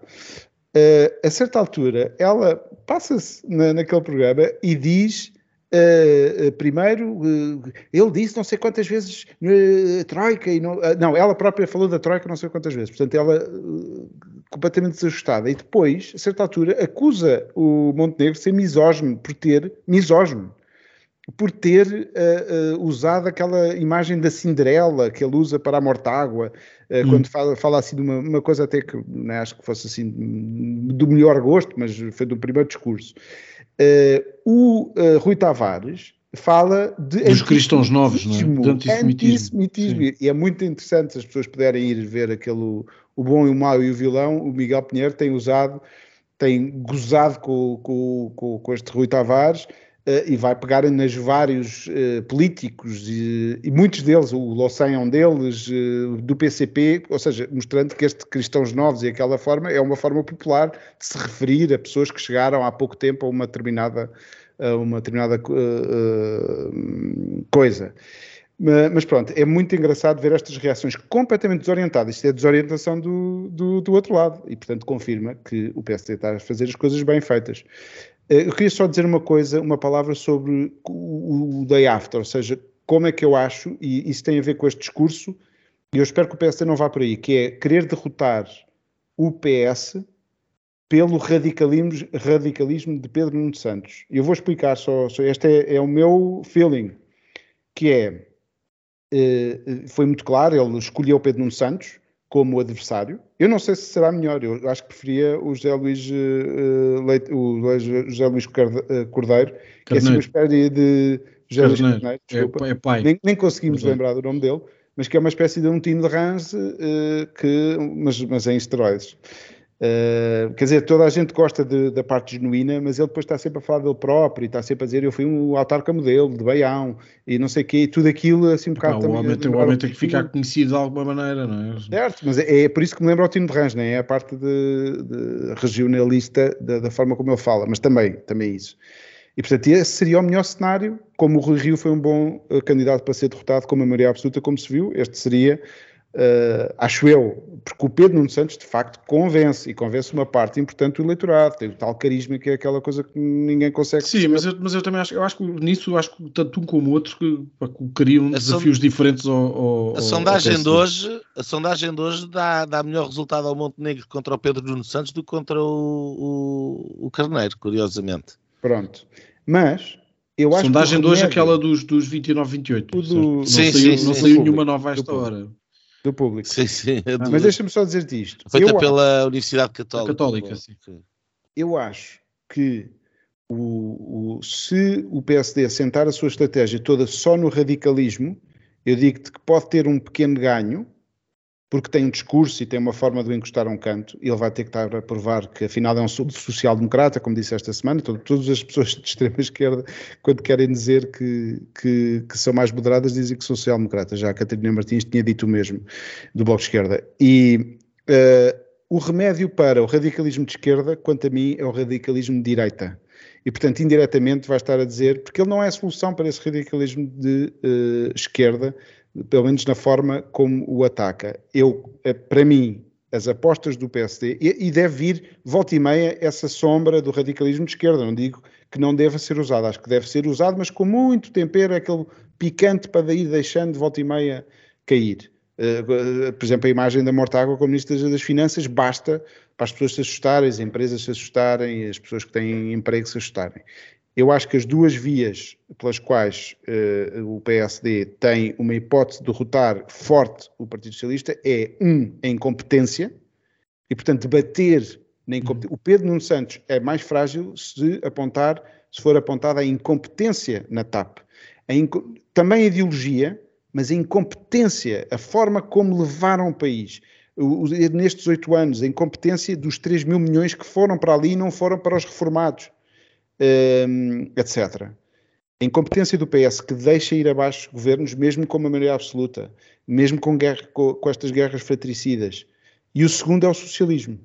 Uh, a certa altura, ela passa-se na, naquele programa e diz Uh, primeiro, uh, ele disse não sei quantas vezes uh, Troika, e não, não, ela própria falou da Troika não sei quantas vezes, portanto, ela completamente desajustada. E depois, a certa altura, acusa o Montenegro de ser misógino, por ter, misógino, por ter uh, uh, usado aquela imagem da Cinderela que ele usa para a mortágua, uh, hum. quando fala, fala, assim de uma, uma coisa até que né, acho que fosse assim do melhor gosto, mas foi do primeiro discurso. o Rui Tavares fala de dos cristãos novos, não é? De antissemitismo. antissemitismo. E é muito interessante se as pessoas puderem ir ver aquele o bom e o mau e o vilão, o Miguel Pinheiro tem usado, tem gozado com, com, com, com este Rui Tavares uh, e vai pegar nas vários uh, políticos e, e, muitos deles, o Locem é um deles, uh, do PCP, ou seja, mostrando que este Cristãos Novos e aquela forma é uma forma popular de se referir a pessoas que chegaram há pouco tempo a uma determinada, a uma determinada coisa. Mas pronto, é muito engraçado ver estas reações completamente desorientadas. Isto é desorientação do, do, do, outro lado e, portanto, confirma que o PSD está a fazer as coisas bem feitas. Eh, eu queria só dizer uma coisa, uma palavra sobre o, o day after, ou seja, como é que eu acho, e isso tem a ver com este discurso, e eu espero que o PSD não vá por aí, que é querer derrotar o PS pelo radicalismo, radicalismo de Pedro Nuno Santos. Eu vou explicar só, só este é, é o meu feeling, que é foi muito claro, ele escolheu Pedro Nuno Santos como adversário. Eu não sei se será melhor, eu acho que preferia o José Luís, uh, Leite, o José Luís Cordeiro, que é assim uma espécie de José Luís Cordeiro, é desculpa. É, é. Nem, nem conseguimos lembrar do nome dele, mas que é uma espécie de um Tino de uh, que, mas, mas em esteroides. Uh, quer dizer, toda a gente gosta de, da parte genuína, mas ele depois está sempre a falar dele próprio e está sempre a dizer eu fui um autarca modelo de Baião e não sei o quê, e tudo aquilo assim um bocado também. O homem, tem, o homem tem que ficar conhecido de alguma maneira, não é? Certo, mas é, é por isso que me lembra o Tino de Rãs, é? é a parte de, de regionalista da, da, forma como ele fala, mas também, também isso. E portanto, esse seria o melhor cenário, como o Rui Rio foi um bom uh, candidato para ser derrotado com a maioria absoluta, como se viu, este seria Uh, acho eu, porque o Pedro Nuno Santos de facto convence e convence uma parte importante do eleitorado, tem o tal carisma que é aquela coisa que ninguém consegue. Sim, mas eu, mas eu também acho, eu acho que nisso acho que tanto um como o outro que colocariam desafios sond... diferentes ao, ao, a sondagem ao de hoje A sondagem de hoje dá, dá melhor resultado ao Montenegro contra o Pedro Nuno Santos do que contra o, o, o Carneiro, curiosamente. Pronto, mas eu acho sondagem que de hoje é aquela dos, dos 29, 28. Do... Não sim, saiu, sim, não sim, saiu nenhuma nova a esta hora do público. Sim, sim. É do... Mas deixa-me só dizer-te isto. Feita eu pela acho... Universidade Católica. Católica, sim. Eu acho que o, o, se o PSD assentar a sua estratégia toda só no radicalismo, eu digo-te que pode ter um pequeno ganho, porque tem um discurso e tem uma forma de o encostar a um canto, ele vai ter que estar a provar que afinal é um social-democrata, como disse esta semana, todo, todas as pessoas [laughs] de extrema esquerda, quando querem dizer que, que, que são mais moderadas, dizem que são social-democratas, já a Catarina Martins tinha dito o mesmo, do Bloco de Esquerda. E uh, o remédio para o radicalismo de esquerda, quanto a mim, é o radicalismo de direita. E, portanto, indiretamente vai estar a dizer, porque ele não é a solução para esse radicalismo de uh, esquerda, pelo menos na forma como o ataca. Eu, eh, para mim, as apostas do PSD, e, deve vir, volta e meia, essa sombra do radicalismo de esquerda. Não digo que não deva ser usado, acho que deve ser usado, mas com muito tempero, aquele picante para ir deixando de volta e meia cair. Uh, por exemplo, a imagem da Mortágua como Ministra das Finanças basta para as pessoas se assustarem, as empresas se assustarem, as pessoas que têm emprego se assustarem. Eu acho que as duas vias pelas quais uh, o PSD tem uma hipótese de derrotar forte o Partido Socialista é, um, a incompetência, e portanto debater na incompetência. O Pedro Nuno Santos é mais frágil se apontar, se for apontada a incompetência na TAP. A inco... Também a ideologia, mas a incompetência, a forma como levaram o país. Nestes oito anos, a incompetência dos 3 mil milhões que foram para ali e não foram para os reformados Ehm, etc. A incompetência do PS que deixa ir abaixo governos, mesmo com uma maioria absoluta, mesmo com, guerra, com, com estas guerras fratricidas. E o segundo é o socialismo.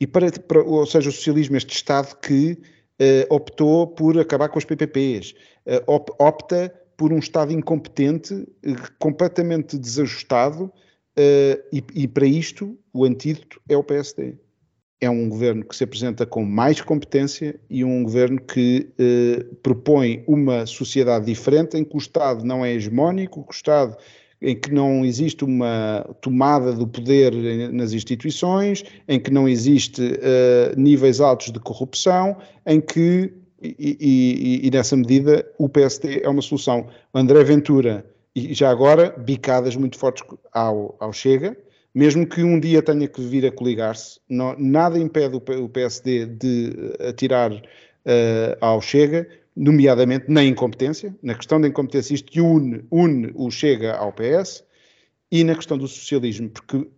E para, para ou seja, o socialismo, este Estado que uh, optou por acabar com os PPPs, uh, op, opta por um Estado incompetente, uh, completamente desajustado, e, e para isto o antídoto é o PSD é um governo que se apresenta com mais competência e um governo que eh, propõe uma sociedade diferente em que o Estado não é hegemónico, que o Estado em que não existe uma tomada do poder nas instituições, em que não existe eh, níveis altos de corrupção, em que, e, e, e, nessa medida, o PSD é uma solução. André Ventura, e já agora, bicadas muito fortes ao, ao Chega, mesmo que um dia tenha que vir a coligar-se, nada impede o PSD de atirar uh, ao Chega, nomeadamente na incompetência, na questão da incompetência, isto une, une o Chega ao PS, e na questão do socialismo, porque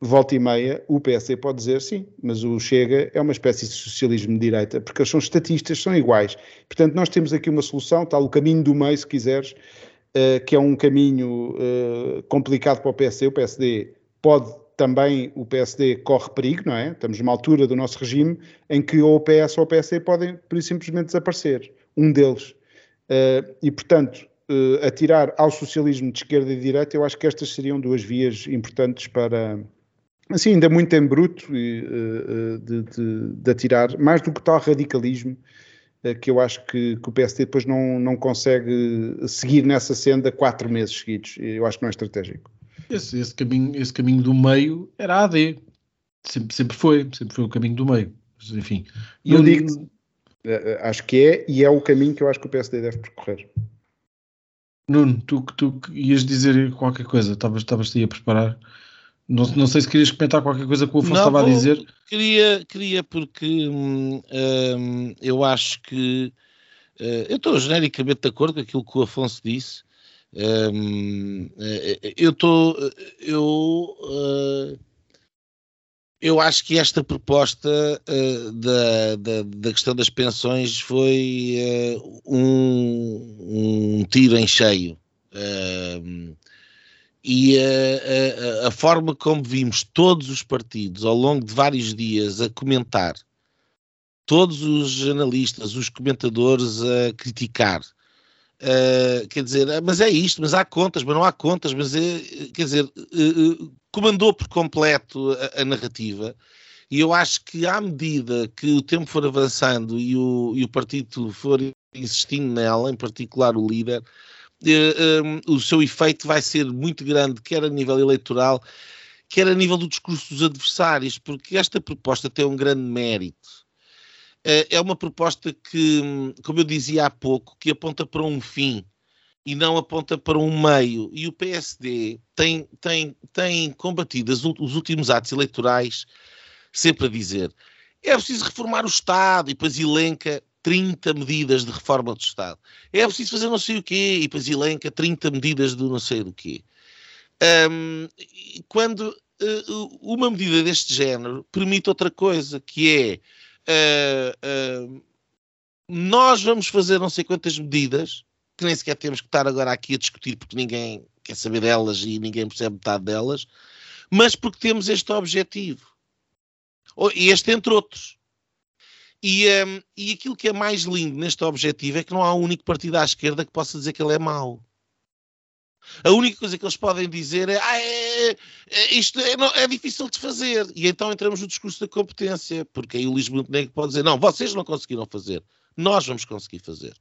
volta e meia o PSD pode dizer sim, mas o Chega é uma espécie de socialismo de direita, porque eles são estatistas, são iguais. Portanto, nós temos aqui uma solução, tal o caminho do meio, se quiseres, uh, que é um caminho uh, complicado para o PSD. O PSD pode também o PSD corre perigo, não é? Estamos numa altura do nosso regime em que ou o PS ou o PSD podem, simplesmente, desaparecer. Um deles. Uh, e, portanto, uh, atirar ao socialismo de esquerda e de direita, eu acho que estas seriam duas vias importantes para, assim, ainda muito em bruto, uh, de, de, de, atirar, mais do que tal radicalismo, que eu acho que, que, o PSD depois não, não consegue seguir nessa senda quatro meses seguidos. Eu acho que não é estratégico. Esse, esse, caminho, esse caminho do meio era a AD. Sempre, sempre foi, sempre foi o caminho do meio. Enfim. E eu, digo eh, eh, acho que é, e é o caminho que eu acho que o PSD deve percorrer. Nuno, tu, tu ias dizer qualquer coisa, estavas, estavas aí a preparar. Não, não sei se querias comentar qualquer coisa que o Afonso estava a dizer. Queria, queria porque hum, hum, eu acho que uh, eu estou genericamente de acordo com aquilo que o Afonso disse. Um, eh, eh, eu estou. Eu. Uh, eu acho que esta proposta uh, da, da, da, questão das pensões foi uh, um, um, tiro em cheio. E a, a, a, forma como vimos todos os partidos ao longo de vários dias a comentar, todos os analistas, os comentadores a criticar Uh, quer dizer, mas é isto, mas há contas, mas não há contas, mas é, quer dizer, uh, comandou por completo a, a, narrativa. E eu acho que à medida que o tempo for avançando e o, e o partido for insistindo nela, em particular o líder, uh, o seu efeito vai ser muito grande, quer a nível eleitoral, quer a nível do discurso dos adversários, porque esta proposta tem um grande mérito eh, é uma proposta que, como eu dizia há pouco, que aponta para um fim e não aponta para um meio. E o PSD tem, tem, tem combatido os últimos atos eleitorais sempre a dizer é preciso reformar o Estado e depois elenca 30 medidas de reforma do Estado. É preciso fazer não sei o quê e depois elenca 30 medidas do não sei do quê. Um, quando uh, uma medida deste género permite outra coisa, que é uh, uh, nós vamos fazer não sei quantas medidas, que nem sequer temos que estar agora aqui a discutir, porque ninguém quer saber delas e ninguém percebe metade delas, mas porque temos este objetivo. Este entre outros. E, um, e aquilo que é mais lindo neste objetivo é que não há um único partido à esquerda que possa dizer que ele é mau. A única coisa que eles podem dizer é, ah, é, é isto é, não, é, difícil de fazer. E então entramos no discurso da competência, porque aí o Luís Montenegro pode dizer, não, vocês não conseguiram fazer, nós vamos conseguir fazer.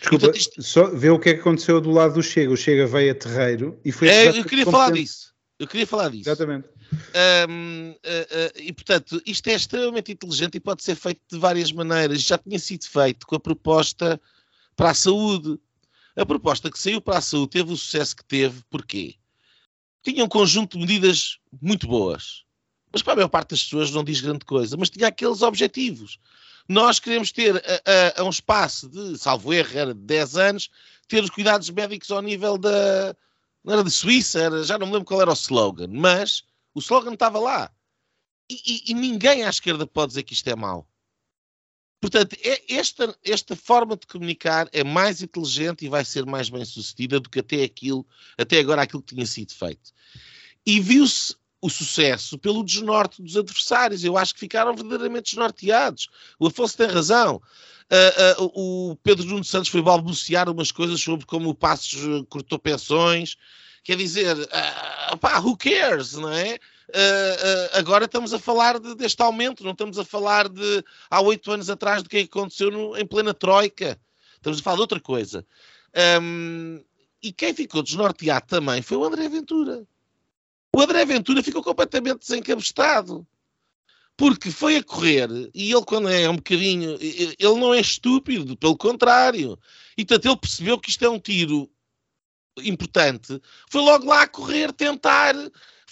Desculpa, então, isto... só vê o que é que aconteceu do lado do Chega. O Chega veio a terreiro e foi... É, eu queria falar disso. Eu queria falar disso. Exatamente. Um, uh, uh, e portanto, isto é extremamente inteligente e pode ser feito de várias maneiras. Já tinha sido feito com a proposta para a saúde. A proposta que saiu para a saúde teve o sucesso que teve, porquê? Tinha um conjunto de medidas muito boas, mas para a maior parte das pessoas não diz grande coisa, mas tinha aqueles objetivos. Nós queremos ter a, a, a um espaço de, salvo erro, era de 10 anos, ter os cuidados médicos ao nível da. Não era de Suíça, era, já não me lembro qual era o slogan, mas o slogan estava lá. E, e, e ninguém à esquerda pode dizer que isto é mau. Portanto, é esta, esta forma de comunicar é mais inteligente e vai ser mais bem sucedida do que até aquilo, até agora aquilo que tinha sido feito. E viu-se o sucesso pelo desnorte dos adversários. Eu acho que ficaram verdadeiramente desnorteados. O Afonso tem razão. Uh, uh, o Pedro Nuno Santos foi balbuciar umas coisas sobre como o Passos cortou pensões. Quer dizer, uh, pá, who cares, não é? Uh, uh, agora estamos a falar de, deste aumento, não estamos a falar de há oito anos atrás do que, é aconteceu no, em plena Troika. Estamos a falar de outra coisa. Um, e quem ficou desnorteado também foi o André Ventura. O André Ventura ficou completamente desencabestado. Porque foi a correr, e ele, quando é um bocadinho, ele não é estúpido, pelo contrário. E portanto, ele percebeu que isto é um tiro importante. Foi logo lá a correr, tentar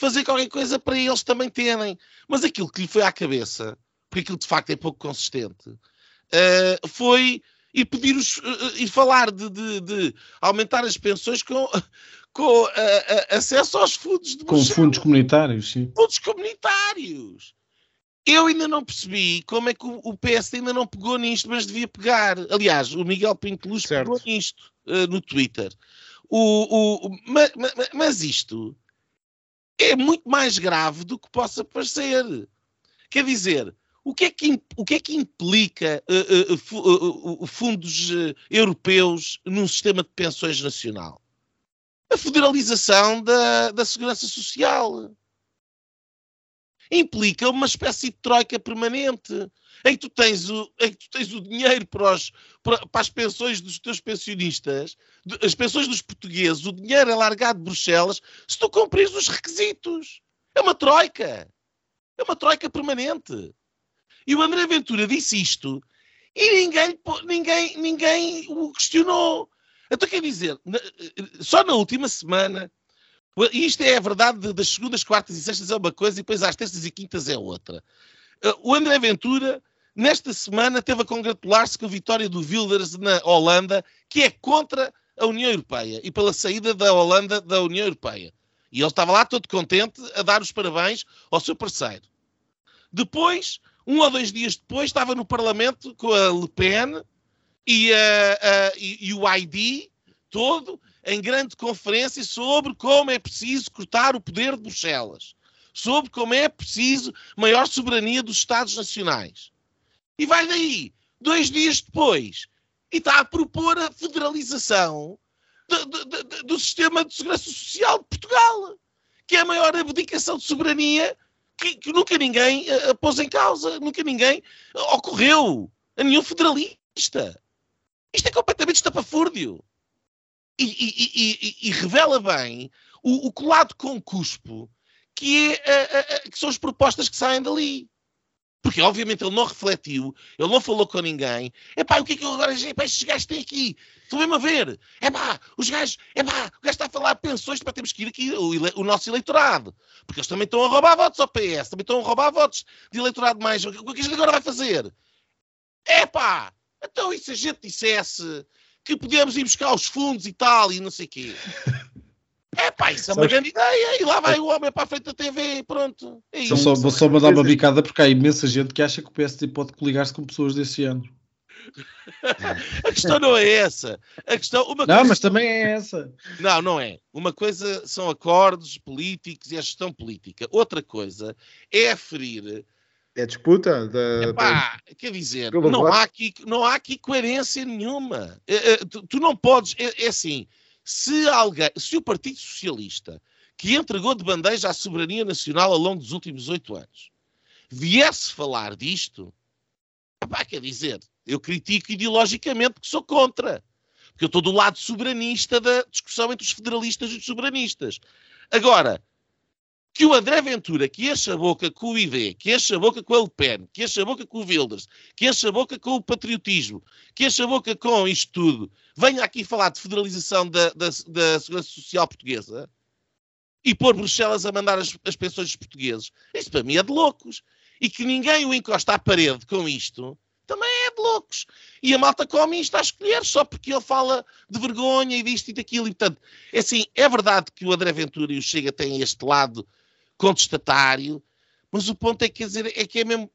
fazer qualquer coisa para eles também terem. Mas aquilo que lhe foi à cabeça, porque aquilo de facto é pouco consistente, uh, foi ir pedir os, uh, ir falar de, de, de, aumentar as pensões com, [laughs] com uh, acesso aos fundos de Com fundos comunitários, sim. Fundos comunitários. Eu ainda não percebi como é que o, o PSD ainda não pegou nisto, mas devia pegar. Aliás, o Miguel Pinto Luz pegou nisto no Twitter. O, o, mas, mas, isto é muito mais grave do que possa parecer. Quer dizer, o que é que, o que, é que implica uh, uh, uh, fundos europeus num sistema de pensões nacional? A federalização da, da segurança social. Implica uma espécie de troika permanente em que tu tens o, em que tu tens o dinheiro para, os, para, para, as pensões dos teus pensionistas, as pensões dos portugueses, o dinheiro é largado de Bruxelas, se tu cumprires os requisitos. É uma troika. É uma troika permanente. E o André Ventura disse isto e ninguém, ninguém, ninguém o questionou. Então quer dizer, só na última semana, isto é a verdade das segundas, quartas e sextas é uma coisa e depois às terças e quintas é outra. O André Ventura nesta semana teve a congratular-se com a vitória do Wilders na Holanda, que é contra a União Europeia e pela saída da Holanda da União Europeia. E ele estava lá todo contente a dar os parabéns ao seu parceiro. Depois, um ou dois dias depois, estava no Parlamento com a Le Pen e, e, e o ID todo em grande conferência sobre como é preciso cortar o poder de Bruxelas, sobre como é preciso maior soberania dos Estados Nacionais. E vai daí, dois dias depois, e está a propor a federalização do, do, do, do sistema de segurança social de Portugal, que é a maior abdicação de soberania que, que nunca ninguém uh, pôs em causa, nunca ninguém uh, ocorreu a nenhum federalista. Isto é completamente estapafúrdio. E, e, e, e, revela bem o, o colado com cuspo que, é, que são as propostas que saem dali. Porque, obviamente, ele não refletiu, ele não falou com ninguém. É pá, o que é que eu agora. Epá, estes gajos têm aqui. Estão mesmo a ver. É pá, os gajos. É pá, o gajo está a falar pensões para termos que ir aqui, o, o, nosso eleitorado. Porque eles também estão a roubar votos ao PS, também estão a roubar votos de eleitorado mais. O que é que a gente agora vai fazer? É pá, então e se a gente dissesse que podíamos ir buscar os fundos e tal e não sei o quê? [laughs] É pá, isso é uma grande ideia. E lá vai o homem para a frente da TV e pronto. É isso. Só, vou só mandar uma bicada porque há imensa gente que acha que o PSD pode coligar-se com pessoas desse ano. [laughs] a questão não é essa. A questão, uma não, coisa... mas também é essa. Não, não é. Uma coisa são acordos políticos e a gestão política. Outra coisa é aferir. É disputa da. Epá, da... Quer dizer, não há, aqui, não há aqui coerência nenhuma. É, é, tu, tu, não podes. É, é assim se, alguém, se o Partido Socialista, que entregou de bandeja a soberania nacional ao longo dos últimos oito anos, viesse falar disto, quer dizer, eu critico ideologicamente que sou contra. Porque eu estou do lado soberanista da discussão entre os federalistas e os soberanistas. Agora, que o André Ventura, que enche a boca com o ID, que enche a boca com a Le Pen, que enche a boca com o Wilders, que enche a boca com o patriotismo, que enche a boca com isto tudo, venha aqui falar de federalização da, da, da Segurança Social Portuguesa e pôr Bruxelas a mandar as, as pensões dos portugueses, isto para mim é de loucos. E que ninguém o encosta à parede com isto, também é de loucos. E a malta come isto a escolher só porque ele fala de vergonha e disto e daquilo. E, portanto, é assim, é verdade que o André Ventura e o Chega têm este lado contestatário, mas o ponto é, quer dizer, é que é mesmo.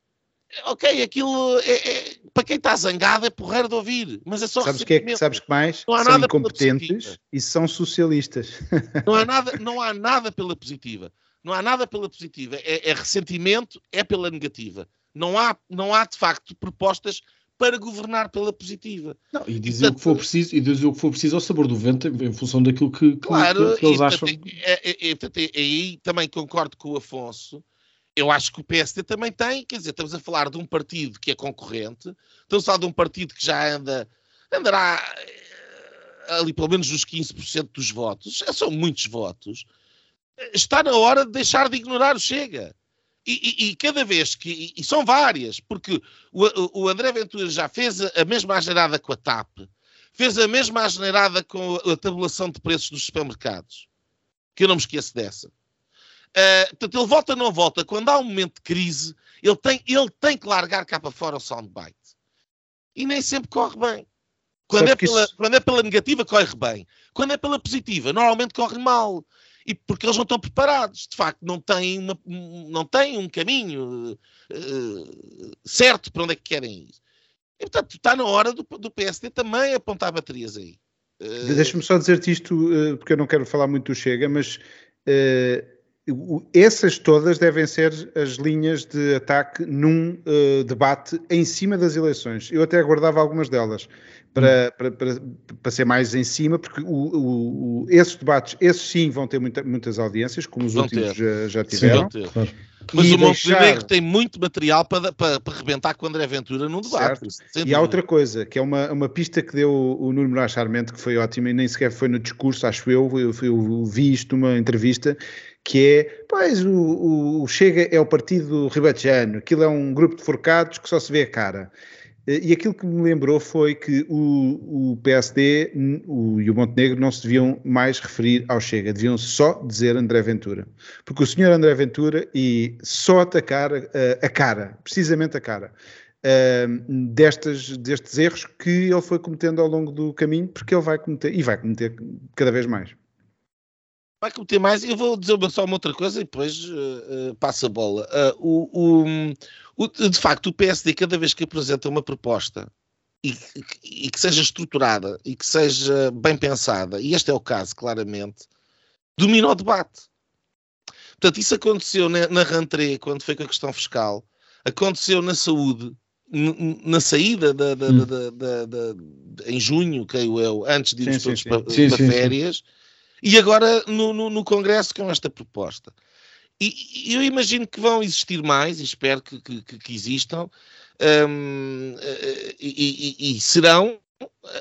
Ok, aquilo é, é, para quem está zangado é porreiro de ouvir, mas é só sabes que é, Sabes que mais? Não há são nada incompetentes e são socialistas. Não há, [laughs] nada, não há nada pela positiva. Não há nada pela positiva. É, é ressentimento, é pela negativa. Não há, não há, de facto, propostas para governar pela positiva. Não, e dizer portanto, o que for preciso, e dizer o que for preciso ao sabor do vento em função daquilo que, claro, que eles e, acham. É, é, é, aí também concordo com o Afonso. Eu acho que o PSD também tem, quer dizer, estamos a falar de um partido que é concorrente, estamos a falar de um partido que já anda, andará eh, ali pelo menos nos 15% dos votos, já são muitos votos. Está na hora de deixar de ignorar o Chega. E, e, e, cada vez que. E são várias, porque o, o André Ventura já fez a, mesma asneirada com a TAP, fez a mesma asneirada com a tabulação de preços dos supermercados, que eu não me esqueço dessa. Uh, portanto, ele volta ou não volta, quando há um momento de crise, ele tem, ele tem que largar cá para fora o soundbite. E nem sempre corre bem. Quando é, pela, isso... quando é pela negativa, corre bem. Quando é pela positiva, normalmente corre mal e porque eles não estão preparados, de facto, não têm, uma, não têm um caminho uh, certo para onde é que querem ir. E, portanto, está na hora do, do PSD também apontar baterias aí. Uh... Deixa-me só dizer-te isto, uh, porque eu não quero falar muito do Chega, mas essas todas devem ser as linhas de ataque num debate em cima das eleições. Eu até aguardava algumas delas para, para, para, para, ser mais em cima, porque o, o, o, esses debates, esses sim vão ter muita, muitas audiências, como os vão últimos já, já, tiveram. Sim, claro. Mas e o Montenegro deixar... tem muito material para, para, para rebentar com o André Ventura num debate. E há outra coisa, que é uma, uma pista que deu o Nuno Moraes Charmente, que foi ótima, e nem sequer foi no discurso, acho eu, eu, eu vi isto numa entrevista, que é, pois, o, o Chega é o partido ribatejano, aquilo é um grupo de forcados que só se vê a cara. E aquilo que me lembrou foi que o, o PSD o, e o Montenegro não se deviam mais referir ao Chega, deviam só dizer André Ventura. Porque o senhor André Ventura e só atacar uh, a cara, precisamente a cara, uh, destes erros que ele foi cometendo ao longo do caminho, porque ele vai cometer, e vai cometer cada vez mais. Vai cometer mais. Eu vou dizer só uma outra coisa e depois uh, uh, passa a bola. o, o o, de facto, o PSD, cada vez que apresenta uma proposta e, e, que seja estruturada e que seja bem pensada, e este é o caso, claramente, domina o debate. Portanto, isso aconteceu na, na Rantré, quando foi com a questão fiscal, aconteceu na saúde, na saída da, da, hum. da, em junho, creio eu, antes de irmos todos para, sim, para sim, férias, sim. E agora no, no, no, Congresso com esta proposta. E, eu imagino que vão existir mais, e espero que, que, que existam, um, e, e, e serão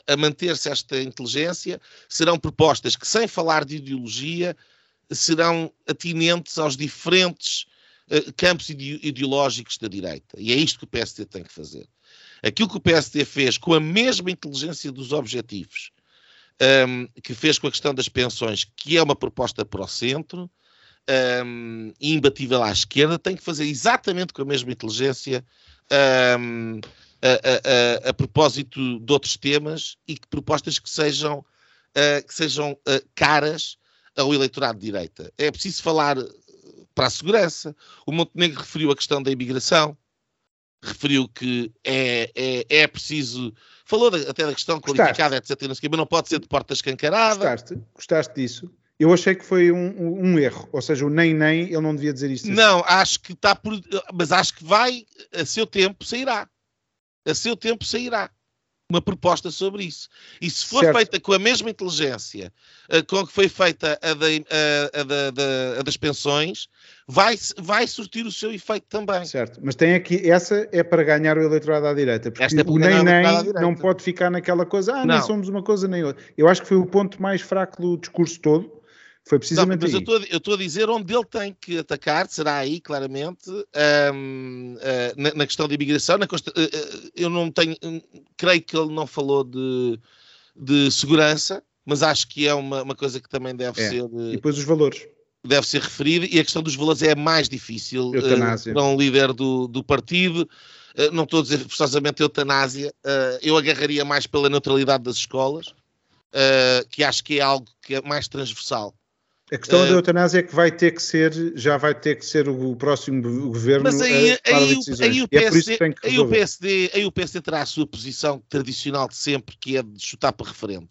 a manter-se esta inteligência, serão propostas que, sem falar de ideologia, serão atinentes aos diferentes uh, campos ide ideológicos da direita. E é isto que o PSD tem que fazer. Aquilo que o PSD fez com a mesma inteligência dos objetivos, um, que fez com a questão das pensões, que é uma proposta para o centro, um, imbatível à esquerda, tem que fazer exatamente com a mesma inteligência um, a, a, a, a, propósito de outros temas e que propostas que sejam, uh, que sejam uh, caras ao eleitorado de direita. É preciso falar para a segurança. O Montenegro referiu a questão da imigração, referiu que é, é, é preciso. Falou até da questão qualificada, etc. Não mas não pode ser de porta escancarada. Gostaste? Gostaste disso? Eu achei que foi um, um, erro, ou seja, o nem nem, ele não devia dizer isto. Assim. Não, acho que está por. Mas acho que vai, a seu tempo sairá. A seu tempo sairá uma proposta sobre isso. E se for certo. feita com a mesma inteligência uh, com que foi feita a, de, a, a, a, das pensões, vai, vai surtir o seu efeito também. Certo, mas tem aqui, essa é para ganhar o eleitorado à direita, porque é o nem nem não pode ficar naquela coisa, ah, não. nem somos uma coisa nem outra. Eu acho que foi o ponto mais fraco do discurso todo, foi precisamente não, mas eu estou a dizer onde ele tem que atacar, será aí, claramente, um, uh, na, na, questão da imigração. Na, uh, eu não tenho, creio que ele não falou de, de segurança, mas acho que é uma, uma coisa que também deve é. ser. E depois os valores. Deve ser referida, e a questão dos valores é mais difícil uh, para um líder do, do partido. Uh, não estou a dizer forçosamente eutanásia, uh, eu agarraria mais pela neutralidade das escolas, uh, que acho que é algo que é mais transversal. A questão uh, da eutanásia é que vai ter que ser, já vai ter que ser o próximo governo mas aí, a aí, aí, o PSD, é aí, o PSD, aí o PSD terá a sua posição tradicional de sempre, que é de chutar para referendo.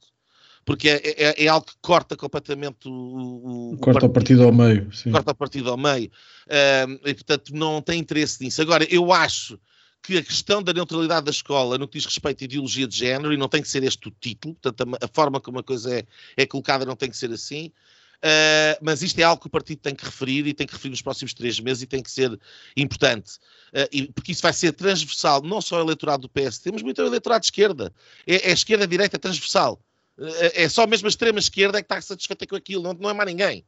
Porque é, é, é algo que corta completamente o, o corta o partido, ao meio. Sim. Corta o partido ao meio. Uh, e, portanto, não tem interesse nisso. Agora, eu acho que a questão da neutralidade da escola no que diz respeito à ideologia de género, e não tem que ser este o título, portanto, a, a forma como a coisa é, é colocada não tem que ser assim, Uh, mas isto é algo que o partido tem que referir e tem que referir nos próximos três meses e tem que ser importante, uh, e, porque isso vai ser transversal, não só ao eleitorado do PSD, mas muito ao eleitorado de esquerda. É, é esquerda-direita transversal. Uh, é só mesmo a extrema-esquerda que está satisfeita com aquilo, não, não é mais ninguém.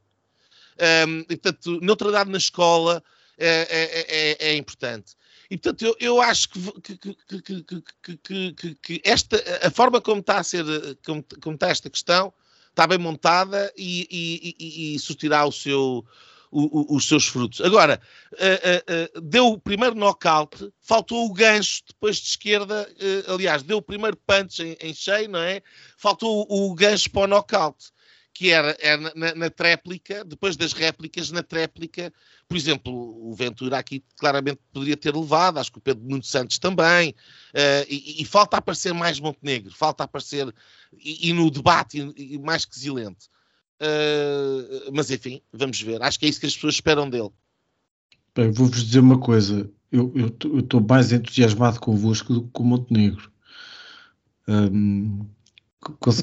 Um, e, portanto, neutralidade na escola é, é, é, é importante. E, portanto, eu, eu acho que, que, que, que, esta, a forma como está a ser, como, como está esta questão, está bem montada e, e, e, e surtirá o seu, o, o, os seus frutos. Agora, uh, uh, uh, deu o primeiro knockout, faltou o gancho depois de esquerda, aliás, deu o primeiro punch em, em cheio, não é? Faltou o, o gancho para o knockout que era, era na, na, tréplica, depois das réplicas, na tréplica, por exemplo, o Ventura aqui claramente poderia ter levado, acho que o Pedro Nuno Santos também, uh, e, e, falta aparecer mais Montenegro, falta aparecer, e, e no debate, e, mais que zilente. Uh, mas enfim, vamos ver, acho que é isso que as pessoas esperam dele. Bem, vou-vos dizer uma coisa, eu estou mais entusiasmado convosco do que com Montenegro. Um,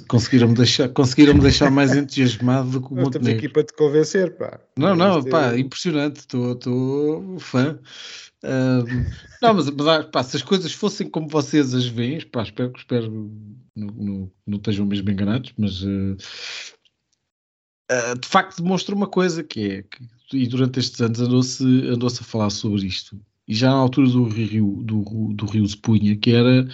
conseguiram-me deixar, conseguiram deixar mais [laughs] entusiasmado do que o Montenegro. Estamos aqui para te convencer, pá. Não, não, pá, impressionante, estou fã. Uh, não, mas, mas pá, se as coisas fossem como vocês as veem, pá, espero, espero não, não, não estejam mesmo enganados, mas uh, uh, de facto demonstra uma coisa que é que, e durante estes anos andou-se andou a falar sobre isto, e já na altura do Rio, do, do Rio de Punha, que era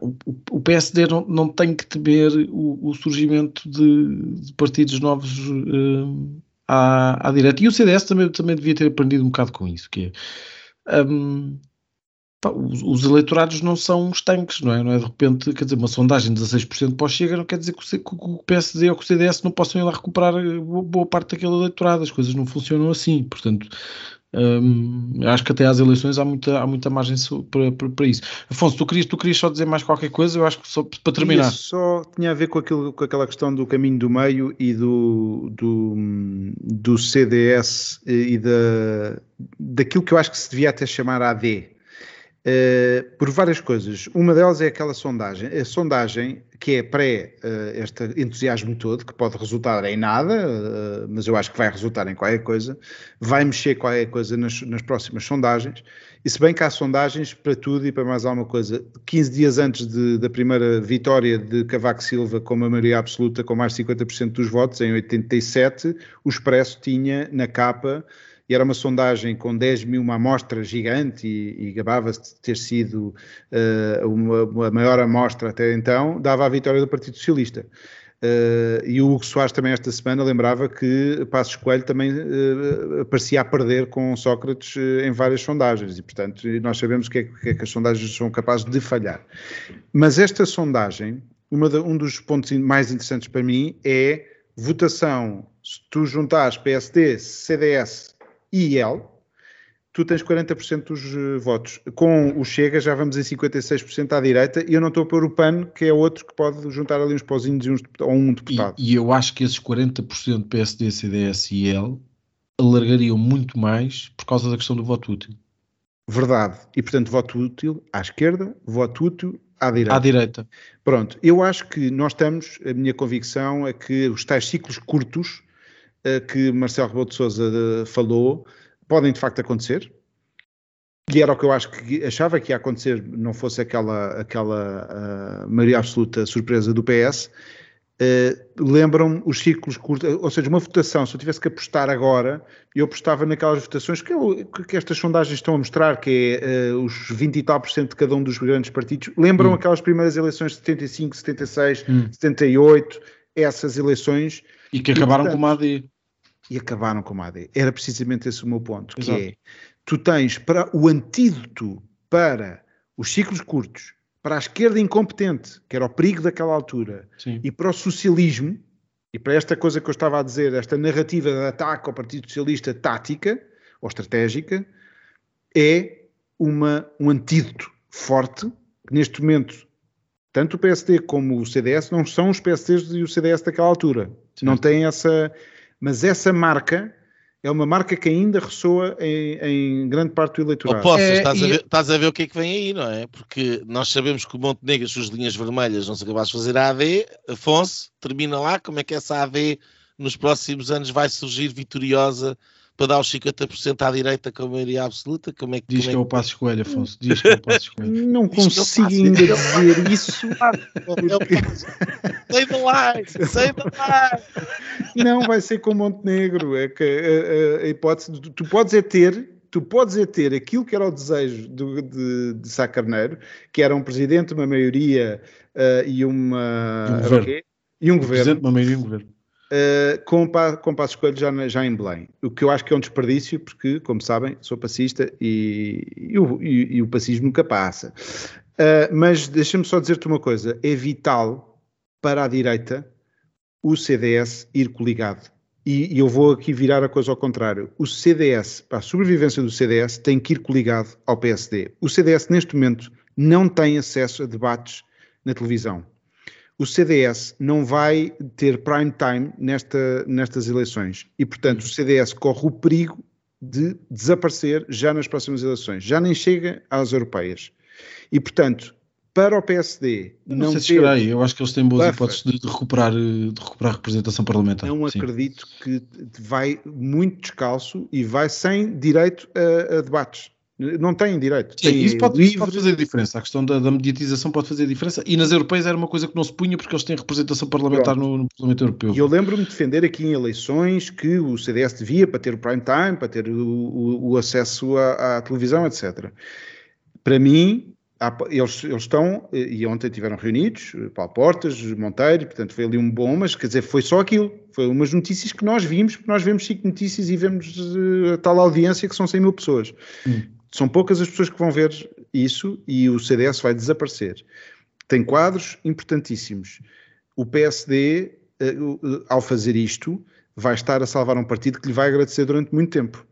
o, o, PSD não, não, tem que temer o, o surgimento de, de, partidos novos uh, à, à direita. E o CDS também, também devia ter aprendido um bocado com isso, que é, um, pá, os, os, eleitorados não são os tanques, não é? Não é de repente, quer dizer, uma sondagem de 16% para o Chega não quer dizer que o, que o PSD ou que o CDS não possam ir lá recuperar boa parte daquele eleitorado. As coisas não funcionam assim. Portanto, acho que até às eleições há muita, há muita margem para, para, para, isso. Afonso, tu querias, tu querias só dizer mais qualquer coisa? Eu acho que só para terminar. Isso só tinha a ver com, aquilo, com aquela questão do caminho do meio e do, do, do CDS e da, daquilo que eu acho que se devia até chamar AD. Uh, por várias coisas. Uma delas é aquela sondagem. A sondagem que é pré uh, este entusiasmo todo, que pode resultar em nada, uh, mas eu acho que vai resultar em qualquer coisa, vai mexer qualquer coisa nas, nas, próximas sondagens. E se bem que há sondagens para tudo e para mais alguma coisa. 15 dias antes de, da primeira vitória de Cavaco Silva com uma maioria absoluta, com mais de 50% dos votos, em 87, o Expresso tinha na capa era uma sondagem com 10 mil, uma amostra gigante e, e gabava-se de ter sido uh, uma, uma, maior amostra até então, dava a vitória do Partido Socialista. Uh, e o Hugo Soares também esta semana lembrava que Passos Coelho também uh, parecia a perder com Sócrates em várias sondagens e portanto nós sabemos que é, que, é que as sondagens são capazes de falhar. Mas esta sondagem, de, um dos pontos mais interessantes para mim é votação, se tu juntares PSD, CDS IEL, tu tens 40% dos uh, votos. Com o Chega já vamos em 56% à direita e eu não estou a pôr o PAN, que é outro que pode juntar ali uns pozinhos e uns, ou um deputado. E, e, eu acho que esses 40% PSD, CDS e IEL alargariam muito mais por causa da questão do voto útil. Verdade. E portanto, voto útil à esquerda, voto útil à direita. À direita. Pronto. Eu acho que nós estamos, a minha convicção é que os tais ciclos curtos que Marcelo Rebelo de Sousa uh, falou podem de facto acontecer. E era o que eu acho que achava que ia acontecer, não fosse aquela, aquela uh, maioria absoluta surpresa do PS. Uh, lembram os ciclos curtos, ou seja, uma votação, se eu tivesse que apostar agora, eu apostava naquelas votações que, eu, que estas sondagens estão a mostrar, que é uh, os 20 e tal por cento de cada um dos grandes partidos. Lembram hum. aquelas primeiras eleições de 75, 76, hum. 78, essas eleições. E que acabaram e, portanto, com uma AD e acabaram com a AD. Era precisamente esse o meu ponto, Exato. que é, tu tens para o antídoto para os ciclos curtos, para a esquerda incompetente, que era o perigo daquela altura, Sim. e para o socialismo, e para esta coisa que eu estava a dizer, esta narrativa de ataque ao Partido Socialista tática ou estratégica, é uma, um antídoto forte, que neste momento tanto o PSD como o CDS não são os PSDs e o CDS daquela altura. Sim. Não têm essa, mas essa marca é uma marca que ainda ressoa em, em grande parte do eleitorado. Oh, é, estás, e... a ver, estás, a ver, o que é que vem aí, não é? Porque nós sabemos que o Montenegro, as suas linhas vermelhas, não se capazes de fazer a AD. Afonso, termina lá, como é que essa AD nos próximos anos vai surgir vitoriosa para dar os 50% à direita com a maioria absoluta? Como é que, Diz como que é, o passo escolha, Afonso. Diz que é o passo [laughs] escolha. Não consigo ainda [laughs] dizer isso. Sei da live, sei da live. Não, vai ser com Montenegro. É que a, a, a hipótese, tu podes é ter tu podes é ter aquilo que era o desejo do, de, de Sá Carneiro, que era um presidente, uma maioria uh, e uma. Um governo. E um, um governo. Presidente, uma maioria e um governo uh, com, com Passos Coelho já, já em Belém. O que eu acho que é um desperdício, porque, como sabem, sou passista e, e, o, e, e o passismo nunca passa. Uh, mas deixa-me só dizer-te uma coisa: é vital para a direita o CDS ir coligado. E, e, eu vou aqui virar a coisa ao contrário. O CDS, para a sobrevivência do CDS, tem que ir coligado ao PSD. O CDS, neste momento, não tem acesso a debates na televisão o CDS não vai ter prime time nesta, nestas eleições e, portanto, o CDS corre o perigo de desaparecer já nas próximas eleições. Já nem chega às europeias. E, portanto, para o PSD eu não, não sei se eu acho que eles têm boas hipóteses de, recuperar, de recuperar a representação parlamentar. Não Sim. acredito que vai muito descalço e vai sem direito a, a debates. Não têm direito. Sim, isso pode, livre... pode, fazer diferença. A questão da, da, mediatização pode fazer diferença. E nas europeias era uma coisa que não se punha porque eles têm representação parlamentar no, no, Parlamento Europeu. E eu lembro-me de defender aqui em eleições que o CDS devia para ter o prime time, para ter o, o, o acesso à, à, televisão, etc. Para mim, eles, eles estão, e ontem estiveram reunidos, Paulo Portas, Monteiro, portanto foi ali um bom, mas quer dizer, foi só aquilo. Foi umas notícias que nós vimos, porque nós vemos cinco notícias e vemos uh, a tal audiência que são 100 mil pessoas. Hum são poucas as pessoas que vão ver isso e o CDS vai desaparecer. Tem quadros importantíssimos. O PSD, eh, ao fazer isto, vai estar a salvar um partido que lhe vai agradecer durante muito tempo.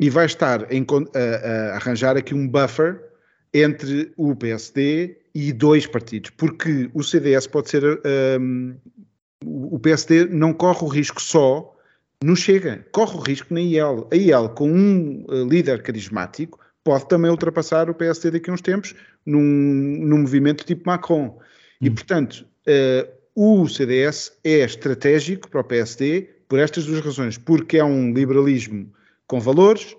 E vai estar a, arranjar aqui um buffer entre o PSD e dois partidos, porque o CDS pode ser. O PSD não corre o risco só não chega, corre o risco na IEL. A IEL, com um uh, líder carismático, pode também ultrapassar o PSD daqui a uns tempos num, num movimento tipo Macron. E, hum. portanto, uh, o CDS é estratégico para o PSD por estas duas razões. Porque é um liberalismo com valores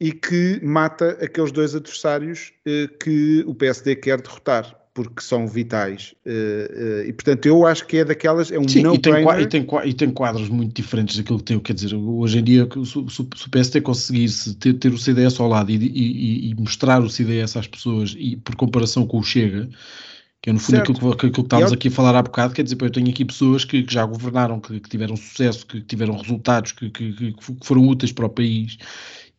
e que mata aqueles dois adversários uh, que o PSD quer derrotar porque são vitais. Uh, uh, e portanto, eu acho que é daquelas, é um Sim, e tem, e, tem, e tem quadros muito diferentes daquilo que tem. Quer dizer, hoje em dia, se, se, o PSD conseguisse ter, ter o CDS ao lado e, e, e, mostrar o CDS às pessoas, e por comparação com o Chega. Que é no fundo aquilo que, aquilo que estávamos aqui a falar há bocado, quer dizer, eu tenho aqui pessoas que, que já governaram, que, que, tiveram sucesso, que tiveram resultados, que, que foram úteis para o país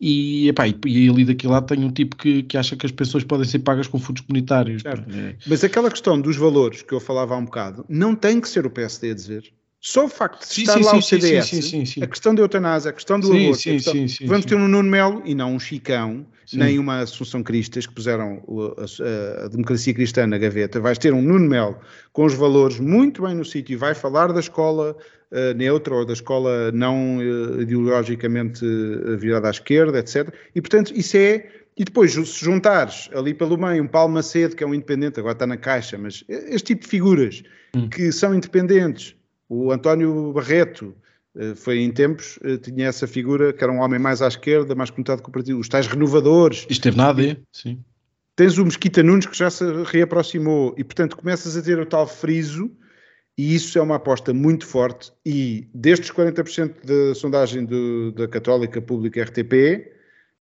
e, epá, e, ali daquele lado tem um tipo que, que acha que as pessoas podem ser pagas com fundos comunitários. É. Mas aquela questão dos valores que eu falava há um bocado, não tem que ser o PSD a dizer. Só o facto de sim, estar sim, lá sim, o CDS, a questão da eutanásia, a questão do aborto, questão, vamos ter um Nuno Melo e não um Chicão, nem uma Assunção Cristas que puseram a, a, a, democracia cristã na gaveta. Vais ter um Nuno Melo com os valores muito bem no sítio e vai falar da escola uh, neutra ou da escola não uh, ideologicamente uh, virada à esquerda, etc. E, portanto, isso é. E depois, se juntares ali pelo meio um Paulo Macedo, que é um independente, agora está na caixa, mas este tipo de figuras hum. que são independentes, o António Barreto, foi em tempos, tinha essa figura que era um homem mais à esquerda, mais conectado com o partido, os tais renovadores. Esteve na AD, sim. Tens o Mesquita Nunes que já se reaproximou e, portanto, começas a ter o tal friso e isso é uma aposta muito forte. E destes 40% da sondagem do, da Católica Pública RTP,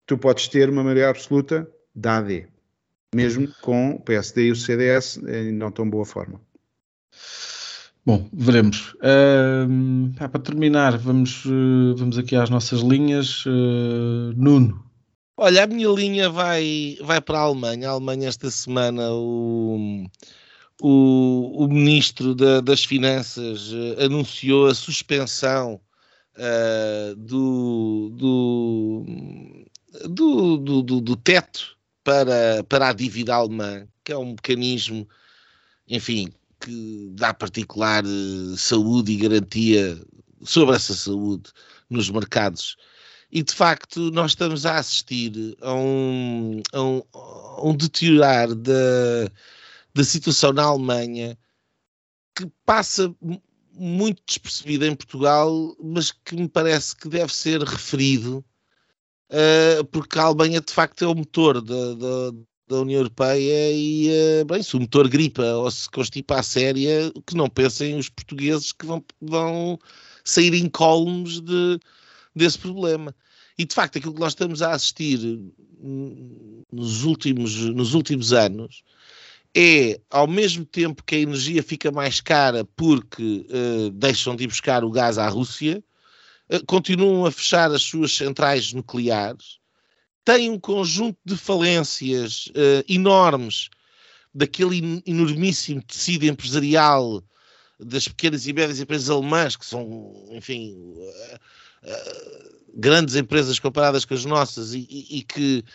tu podes ter uma maioria absoluta da AD, mesmo com o PSD e o CDS em não tão boa forma. Bom, veremos. Uh, para terminar, vamos, uh, vamos aqui às nossas linhas. Uh, Nuno. Olha, a minha linha vai, vai para a Alemanha. A Alemanha esta semana o o, o ministro da, das Finanças uh, anunciou a suspensão uh, do, do, do, do, do, teto para, para a dívida alemã, que é um mecanismo, enfim, que dá particular uh, saúde e garantia sobre essa saúde nos mercados. E de facto, nós estamos a assistir a um, a um, a um deteriorar da da situação na Alemanha que passa muito despercebida em Portugal, mas que me parece que deve ser referido, uh, porque a Alemanha de facto é o motor da, da, da União Europeia e, uh, bem, se o motor gripa ou se constipa a séria, que não pensem os portugueses que vão, vão sair incólumes de, desse problema. E de facto, aquilo que nós estamos a assistir nos últimos, nos últimos anos é, ao mesmo tempo que a energia fica mais cara porque uh, deixam de ir buscar o gás à Rússia, uh, continuam a fechar as suas centrais nucleares, têm um conjunto de falências uh, enormes daquele enormíssimo tecido empresarial das pequenas e médias empresas alemãs, que são, enfim, grandes empresas comparadas com as nossas e, e, e que,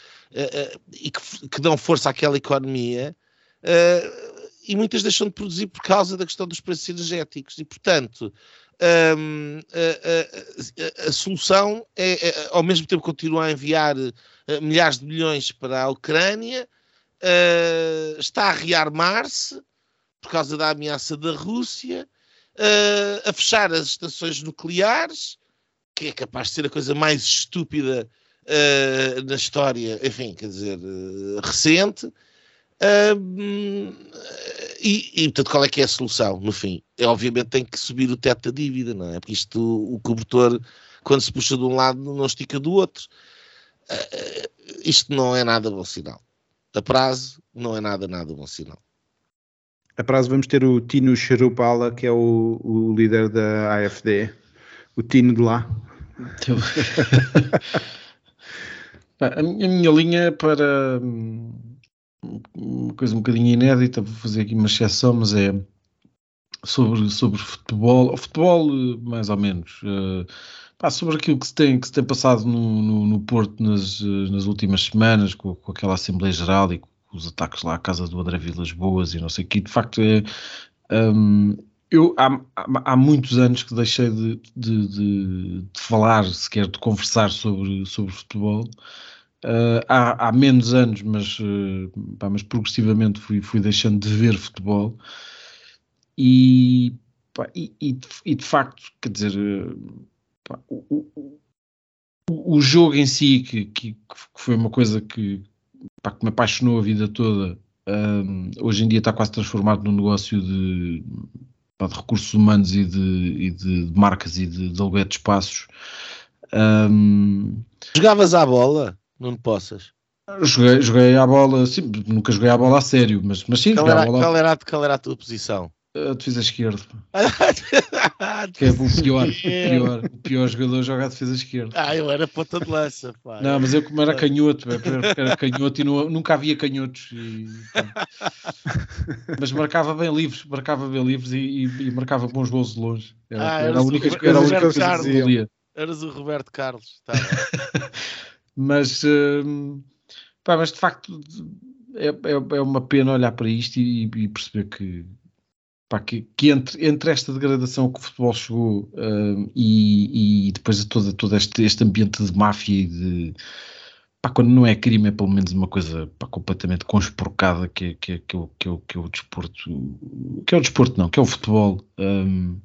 e que, que dão força àquela economia uh, e muitas deixam de produzir por causa da questão dos preços energéticos. E, portanto, um, a, a, a, solução é, é, ao mesmo tempo, continuar a enviar uh, milhares de milhões para a Ucrânia, uh, está a rearmar-se por causa da ameaça da Rússia, a fechar as estações nucleares, que é capaz de ser a coisa mais estúpida na história, enfim, quer dizer, recente e, e, portanto, qual é que é a solução, no fim? É, obviamente tem que subir o teto da dívida, não é? Porque isto, o cobertor, quando se puxa de um lado, não estica do outro. Uh, isto não é nada bom sinal. A prazo, não é nada, nada bom sinal. A prazo vamos ter o Tino Cherupala, que é o, o líder da AFD. O Tino de lá. [laughs] a minha linha é para hum, uma coisa um bocadinho inédita, vou fazer aqui uma exceção, mas é sobre, sobre futebol, futebol mais ou menos, uh, pá, sobre aquilo que se tem, que se tem passado no, no, no Porto nas, nas últimas semanas, com, com, aquela Assembleia Geral e com os ataques lá à casa do André Vilas Boas e não sei o que, de facto é. Um, eu há, há, muitos anos que deixei de, de, de, de, falar, sequer de conversar sobre, sobre futebol, Uh, há, há, menos anos, mas, uh, pá, mas progressivamente fui, fui deixando de ver futebol e, pá, e, e, e, de facto, quer dizer, pá, o, o, o, jogo em si, que, que, que foi uma coisa que, que me apaixonou a vida toda, um, hoje em dia está quase transformado num negócio de, de recursos humanos e de, de, marcas e de, de de espaços. Um, Jogavas à bola? Não possas. Joguei, joguei à bola, sim, nunca joguei à bola a sério, mas, mas sim, qual, era, bola... qual, era, qual era a tua posição? A defesa esquerda. [laughs] que é o pior, o pior, o pior jogador joga a defesa esquerda. Ah, eu era ponta de lança, pá. Não, mas eu como era canhoto, era canhoto e não, nunca havia canhotos. E, mas marcava bem livres, marcava bem livres e, e, e marcava bons gols de longe. Era, ah, era a única, o, era a única coisa que valia. Eras o Roberto Carlos, tá [laughs] mas, uh, pá, mas de facto é, é, é, uma pena olhar para isto e, e perceber que, pá, que, que, entre, entre esta degradação que o futebol chegou uh, e, e, depois de todo, todo este, este ambiente de máfia e de pá, quando não é crime é pelo menos uma coisa pá, completamente conspurcada que, que, que, que, que, que é o desporto que é o desporto não, que é o futebol um,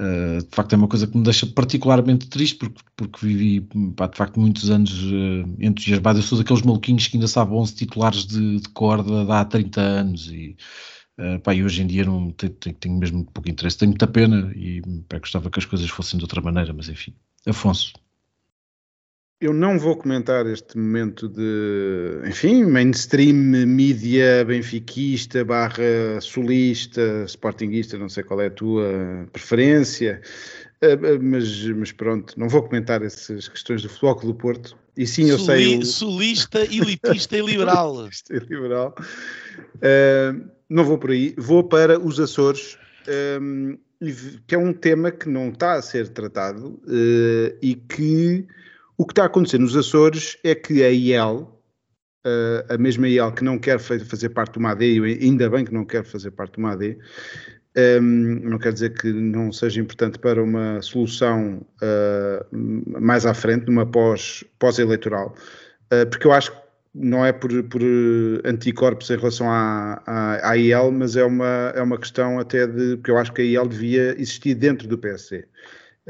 Uh, de facto é uma coisa que me deixa particularmente triste porque, porque vivi pá, de facto muitos anos uh, entusiasmado. Eu sou daqueles maluquinhos que ainda sabem 11 titulares de, de corda de há 30 anos e, uh, pá, e hoje em dia não tenho, tenho, mesmo pouco interesse. Tenho muita pena e pá, gostava que as coisas fossem de outra maneira, mas enfim. Afonso. Eu não vou comentar este momento de, enfim, mainstream mídia benfiquista barra sulista, sportinguista, não sei qual é a tua preferência, eh, eh, mas, mas pronto, não vou comentar essas questões do Futebol do Porto. E sim, eu Suli, sei... O... Sulista, elitista e liberal. [laughs] elitista e liberal. Uh, não vou por aí, vou para os Açores, um, que é um tema que não está a ser tratado uh, e que o que está a acontecer nos Açores é que a IEL, a mesma IEL que não quer fazer parte do MAD, e ainda bem que não quer fazer parte do MAD, não quer dizer que não seja importante para uma solução uh, mais à frente, numa pós, pós-eleitoral, uh, porque eu acho que não é por, por anticorpos em relação à, à, à, IEL, mas é uma, é uma questão até de, porque eu acho que a IEL devia existir dentro do PSD.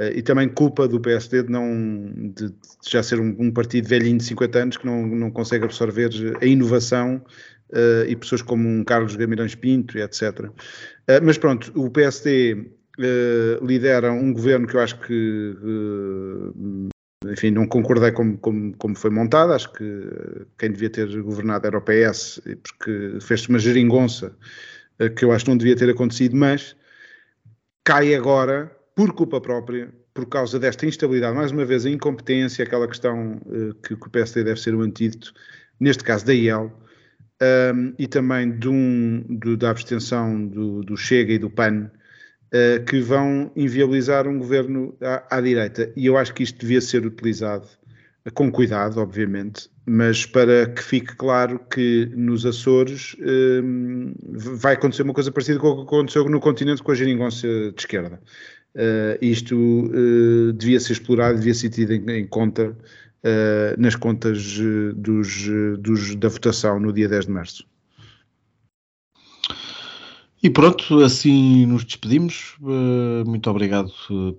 Uh, e também culpa do PSD de, não, de, já ser um, um, partido velhinho de 50 anos que não, não consegue absorver a inovação uh, e pessoas como um Carlos Gamirães Pinto e etc. Uh, eh, mas pronto, o PSD lidera um governo que eu acho que, enfim, não concordei como, como, como foi montado, acho que quem devia ter governado era o PS, porque fez-se uma geringonça que eu acho que não devia ter acontecido, mas cai agora por culpa própria, por causa desta instabilidade, mais uma vez a incompetência, aquela questão uh, que, que, o PSD deve ser o antídoto, neste caso da IEL, um, e também de um, do, da abstenção do, do, Chega e do PAN, uh, que vão inviabilizar um governo à, à, direita. E eu acho que isto devia ser utilizado uh, com cuidado, obviamente, mas para que fique claro que nos Açores ehm, vai acontecer uma coisa parecida com o que aconteceu no continente com a geringonça de esquerda. Uh, isto uh, devia ser explorado, devia ser tido em, em conta uh, nas contas dos, dos, da votação no dia 10 de março. E pronto, assim nos despedimos. muito obrigado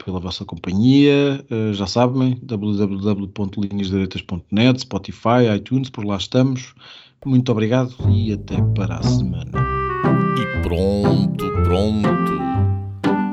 pela vossa companhia. já sabem, www.linhasdireitas.net, Spotify, iTunes, por lá estamos. Muito obrigado e até para a semana. E pronto, pronto.